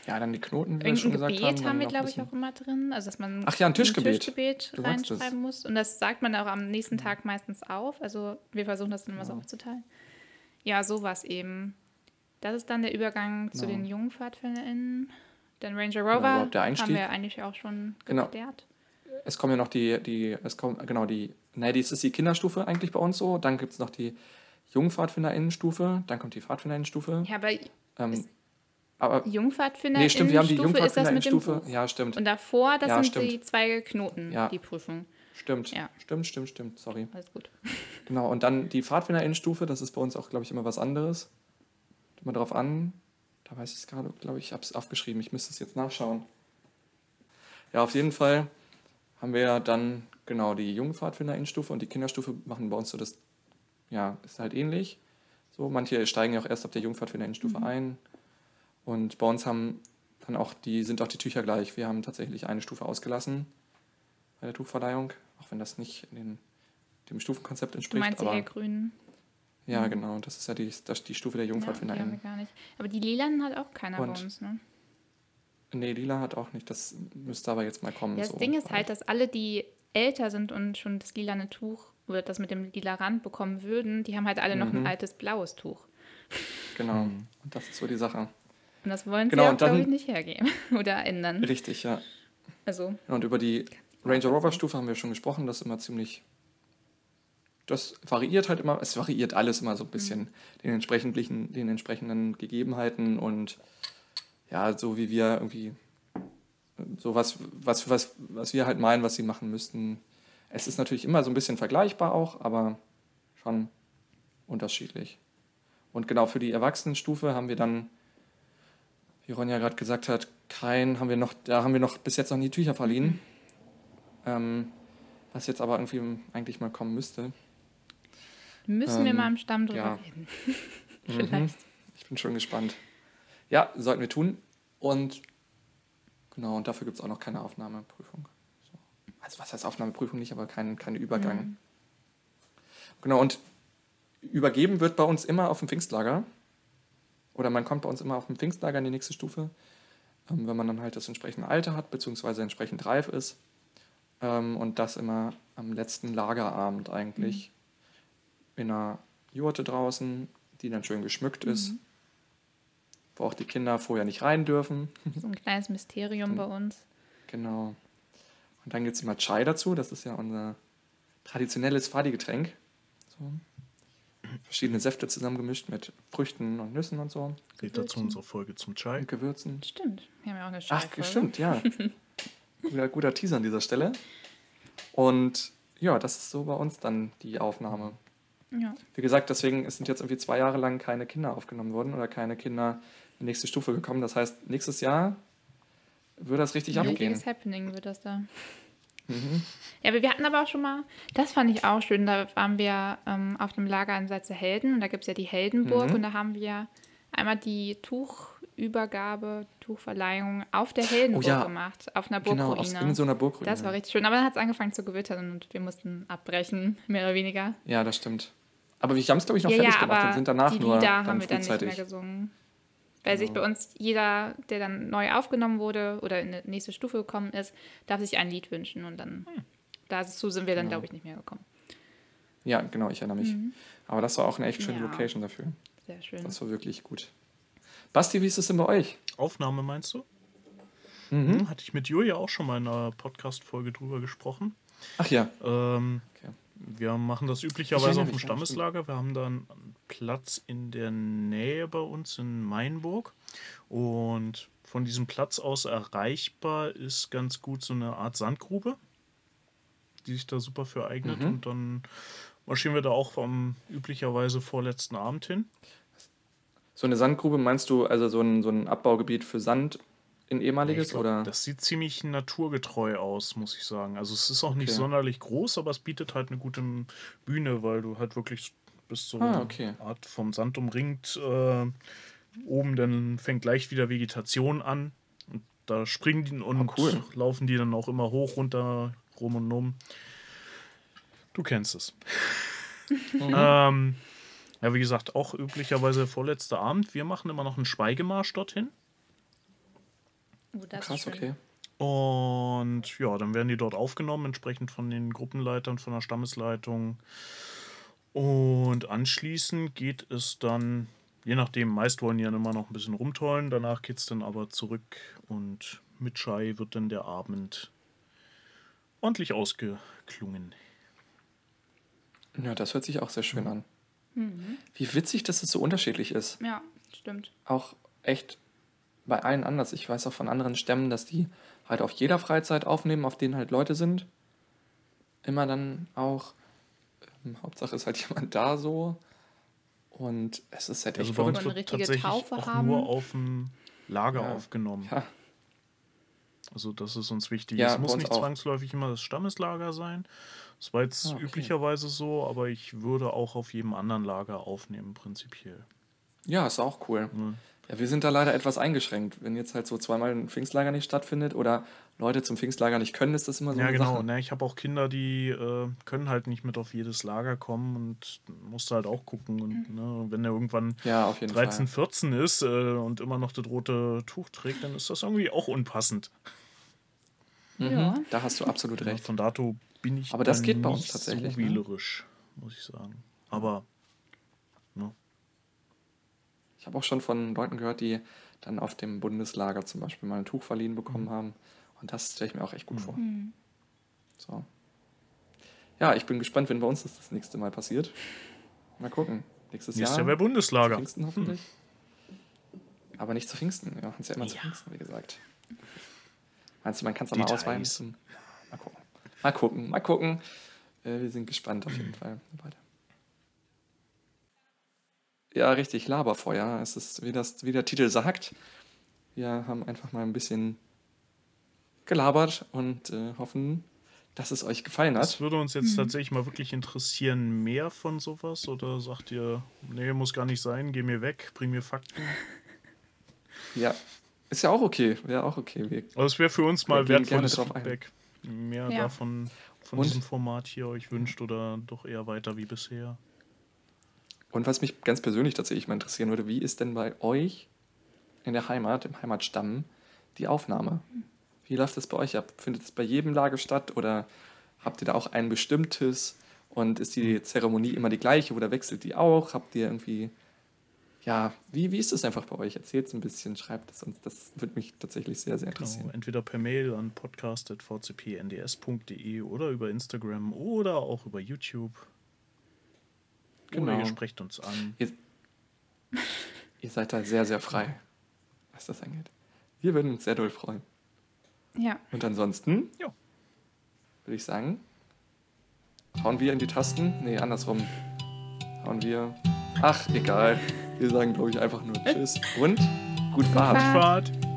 Ja, dann die Knoten, wie wir schon gesagt Gebet haben. haben, dann wir, ein glaube ich, auch immer drin. Also, dass man Ach ja, ein Tischgebet. Tischgebet magst es. reinschreiben muss. Und das sagt man auch am nächsten Tag meistens auf. Also, wir versuchen das dann immer so Genau. aufzuteilen. Ja, sowas eben. Das ist dann der Übergang zu Genau. den jungen PfadfinderInnen. Dann Ranger Genau, Rover der haben wir eigentlich auch schon Genau. geklärt. Es kommen ja noch die, die, es kommen, genau, die, ne, das ist die Kinderstufe eigentlich bei uns so. Dann gibt es noch die JungpfadfinderInnenstufe, dann kommt die Pfadfinderinnenstufe. Ja, aber Ähm, aber, JungpfadfinderInnenstufe nee, stimmt, wir haben die. Buch. Ja, stimmt. Und davor, das Ja, sind stimmt. die zwei Knoten, Ja. die Prüfung. Stimmt, Ja. stimmt, stimmt, stimmt, sorry. Alles gut. Genau, und dann die Pfadfinderinnenstufe, das ist bei uns auch, glaube ich, immer was anderes. Mal drauf an. Da weiß ich es gerade, glaube ich, ich habe es aufgeschrieben, ich müsste es jetzt nachschauen. Ja, auf jeden Fall haben wir dann genau die Jungpfadfinder-Endstufe und die Kinderstufe machen bei uns so das, ja, ist halt ähnlich. So, manche steigen ja auch erst ab der Jungpfadfinder-Endstufe Mhm. ein. Und bei uns haben dann auch die, sind auch die Tücher gleich. Wir haben tatsächlich eine Stufe ausgelassen bei der Tuchverleihung, auch wenn das nicht den, dem Stufenkonzept Du entspricht. meinst die aber, hellgrünen? Ja, genau, das ist ja die, das, die Stufe der Ja, die Jungpfadfinder. haben wir gar nicht. Aber die lilanen hat auch keiner Und- bei uns, ne? nee, Lila hat auch nicht. Das müsste aber jetzt mal kommen. Ja, das so. Ding ist halt, dass alle, die älter sind und schon das lilane Tuch oder das mit dem lila Rand bekommen würden, die haben halt alle noch ein Mhm. altes blaues Tuch. Genau, und das ist so die Sache. Und das wollen sie Genau, auch, und dann- glaube ich, nicht hergeben oder ändern. Richtig, ja. Also, Ja, Und über die Ranger Rover Stufe haben wir schon gesprochen, das ist immer ziemlich. Das variiert halt immer, es variiert alles immer so ein bisschen den, entsprechenden, den entsprechenden Gegebenheiten und ja, so wie wir irgendwie, so was, was, was, was wir halt meinen, was sie machen müssten. Es ist natürlich immer so ein bisschen vergleichbar auch, aber schon unterschiedlich. Und genau für die Erwachsenenstufe haben wir dann, wie Ronja gerade gesagt hat, kein, haben wir noch, da haben wir noch bis jetzt noch nie Tücher verliehen. Ähm, was jetzt aber irgendwie eigentlich mal kommen müsste. Müssen wir Ähm, mal im Stamm drüber ja. reden. Mhm. Vielleicht. Ich bin schon gespannt. Ja, sollten wir tun. Und genau, und dafür gibt es auch noch keine Aufnahmeprüfung. So. Also was heißt Aufnahmeprüfung nicht, aber kein, keine Übergang. Mhm. Genau, und übergeben wird bei uns immer auf dem Pfingstlager. Oder man kommt bei uns immer auf dem Pfingstlager in die nächste Stufe, ähm, wenn man dann halt das entsprechende Alter hat, beziehungsweise entsprechend reif ist. Ähm, und das immer am letzten Lagerabend eigentlich in einer Jurte draußen, die dann schön geschmückt ist, wo auch die Kinder vorher nicht rein dürfen. So ein kleines Mysterium bei uns. Genau. Und dann gibt es immer Chai dazu, das ist ja unser traditionelles Fadi-Getränk. So. Verschiedene Säfte zusammengemischt mit Früchten und Nüssen und so. Seht dazu unsere Folge zum Chai. Und Gewürzen. Stimmt. Wir haben ja auch eine Ach, Scheibe. stimmt, ja. guter, guter Teaser an dieser Stelle. Und ja, das ist so bei uns dann die Aufnahme. Ja. Wie gesagt, deswegen sind jetzt irgendwie zwei Jahre lang keine Kinder aufgenommen worden oder keine Kinder in die nächste Stufe gekommen. Das heißt, nächstes Jahr wird das richtig abgehen. Richtiges Happening wird das da. Mhm. Ja, aber wir hatten aber auch schon mal, das fand ich auch schön, da waren wir ähm, auf einem Lager in Salze-Helden und da gibt es ja die Heldenburg Mhm. und da haben wir einmal die Tuchübergabe, Tuchverleihung auf der Heldenburg Oh ja. gemacht, auf einer Genau, Burgruine. aus, in so einer Burgruine. das war richtig schön, aber dann hat es angefangen zu gewittern und wir mussten abbrechen, mehr oder weniger. Ja, das stimmt. Aber wir haben es, glaube ich, noch ja, fertig ja, gemacht aber und sind danach die nur Lieder dann haben wir dann nicht mehr gesungen. Weil sich bei uns jeder, der dann neu aufgenommen wurde oder in die nächste Stufe gekommen ist, darf sich ein Lied wünschen und dann dazu sind wir dann, Genau. glaube ich, nicht mehr gekommen. ja, genau, ich erinnere mich. Aber das war auch eine echt schöne Mhm. Ja. Location dafür. Sehr schön. Das war wirklich gut. Basti, wie ist es denn bei euch? Aufnahme meinst du? Mhm. Hatte ich mit Julia auch schon mal in einer Podcast-Folge drüber gesprochen. Ach ja. Ähm, Okay. Wir machen das Ich üblicherweise auf dem Stammeslager. Wir haben dann einen Platz in der Nähe bei uns in Mainburg. Und von diesem Platz aus erreichbar ist ganz gut so eine Art Sandgrube, die sich da super für eignet. Mhm. Und dann marschieren wir da auch am üblicherweise vorletzten Abend hin. So eine Sandgrube meinst du, also so ein, so ein Abbaugebiet für Sand in ehemaliges? Glaub, oder? Das sieht ziemlich naturgetreu aus, muss ich sagen. Also es ist auch nicht Okay. sonderlich groß, aber es bietet halt eine gute Bühne, weil du halt wirklich bist so Ah, eine okay. Art vom Sand umringt. Äh, oben dann fängt gleich wieder Vegetation an. Und da springen die und Oh, cool. laufen die dann auch immer hoch, runter, rum und um. Du kennst es. Mhm. Ähm, ja, wie gesagt, auch üblicherweise vorletzter Abend. Wir machen immer noch einen Schweigemarsch dorthin. Oh, das Krass, ist schön. okay. Und ja, dann werden die dort aufgenommen, entsprechend von den Gruppenleitern, von der Stammesleitung. Und anschließend geht es dann, je nachdem, meist wollen die dann immer noch ein bisschen rumtollen. Danach geht es dann aber zurück und mit Schei wird dann der Abend ordentlich ausgeklungen. Ja, das hört sich auch sehr schön an. Mhm. Wie witzig, dass es so unterschiedlich ist. Ja, stimmt. Auch echt bei allen anders. Ich weiß auch von anderen Stämmen, dass die halt auf jeder Freizeit aufnehmen, auf denen halt Leute sind. Immer dann auch, ähm, Hauptsache ist halt jemand da so. Und es ist halt echt Also bei uns wird tatsächlich Taufe auch haben? nur auf dem Lager Ja. aufgenommen. Ja. Also das ist uns wichtig. Ja, es muss nicht auch. zwangsläufig immer das Stammeslager sein. Das war jetzt Ah, okay. üblicherweise so, aber ich würde auch auf jedem anderen Lager aufnehmen, prinzipiell. Ja, ist auch cool. Ja, wir sind da leider etwas eingeschränkt. Wenn jetzt halt so zweimal ein Pfingstlager nicht stattfindet oder Leute zum Pfingstlager nicht können, ist das immer so Ja, eine genau. Sache. Ne, ich habe auch Kinder, die äh, können halt nicht mit auf jedes Lager kommen und musst halt auch gucken. Und ne, wenn er irgendwann Ja, auf jeden 13, Fall. 14 ist äh, und immer noch das rote Tuch trägt, dann ist das irgendwie auch unpassend. Mhm, Ja. Da hast du absolut Ja, recht. von dato bin ich Aber das dann geht bei uns nicht tatsächlich, so ne? wählerisch, muss ich sagen. Aber ne, Ich habe auch schon von Leuten gehört, die dann auf dem Bundeslager zum Beispiel mal ein Tuch verliehen bekommen Mhm. haben. Und das stelle ich mir auch echt gut vor. Hm. So. Ja, ich bin gespannt, wenn bei uns das das nächste Mal passiert. Mal gucken. Nächstes nächstes Jahr. Jahr wäre zu Bundeslager. Pfingsten hoffentlich. Aber nicht zu Pfingsten. Wir machen es ja immer zu Ja. Pfingsten, wie gesagt. Meinst du, man kann es mal ausweichen? Mal gucken. Mal gucken, mal gucken. Äh, wir sind gespannt auf jeden Fall. Beide. Ja, richtig, Laberfeuer. Es ist, wie, das, wie der Titel sagt. Wir haben einfach mal ein bisschen gelabert und äh, hoffen, dass es euch gefallen Das hat. würde uns jetzt tatsächlich mal wirklich interessieren, mehr von sowas? Oder sagt ihr, nee, muss gar nicht sein, geh mir weg, bring mir Fakten? Ja, ist ja auch okay. Wäre auch okay. Wir Aber es wäre für uns mal wertvolles drauf ein. Feedback. Mehr Ja. davon, von Und- diesem Format hier euch wünscht oder doch eher weiter wie bisher. Und was mich ganz persönlich tatsächlich mal interessieren würde, wie ist denn bei euch in der Heimat, im Heimatstamm, die Aufnahme? Wie läuft das bei euch ab? Findet es bei jedem Lager statt oder habt ihr da auch ein bestimmtes? Und ist die Zeremonie immer die gleiche oder wechselt die auch? Habt ihr irgendwie, ja, wie, wie ist es einfach bei euch? Erzählt es ein bisschen, schreibt es uns. Das würde mich tatsächlich sehr, sehr Genau, interessieren. entweder per Mail an podcast.vcpnds.de oder über Instagram oder auch über YouTube. Oder Genau. ihr sprecht uns an. Ihr, ihr seid da sehr, sehr frei, was das angeht. Wir würden uns sehr doll freuen. Ja. Und ansonsten Ja. würde ich sagen, hauen wir in die Tasten. Nee, andersrum. Hauen wir. Ach, egal. Wir sagen, glaube ich, einfach nur Tschüss und gut Fahrt. Fahrt. Fahrt!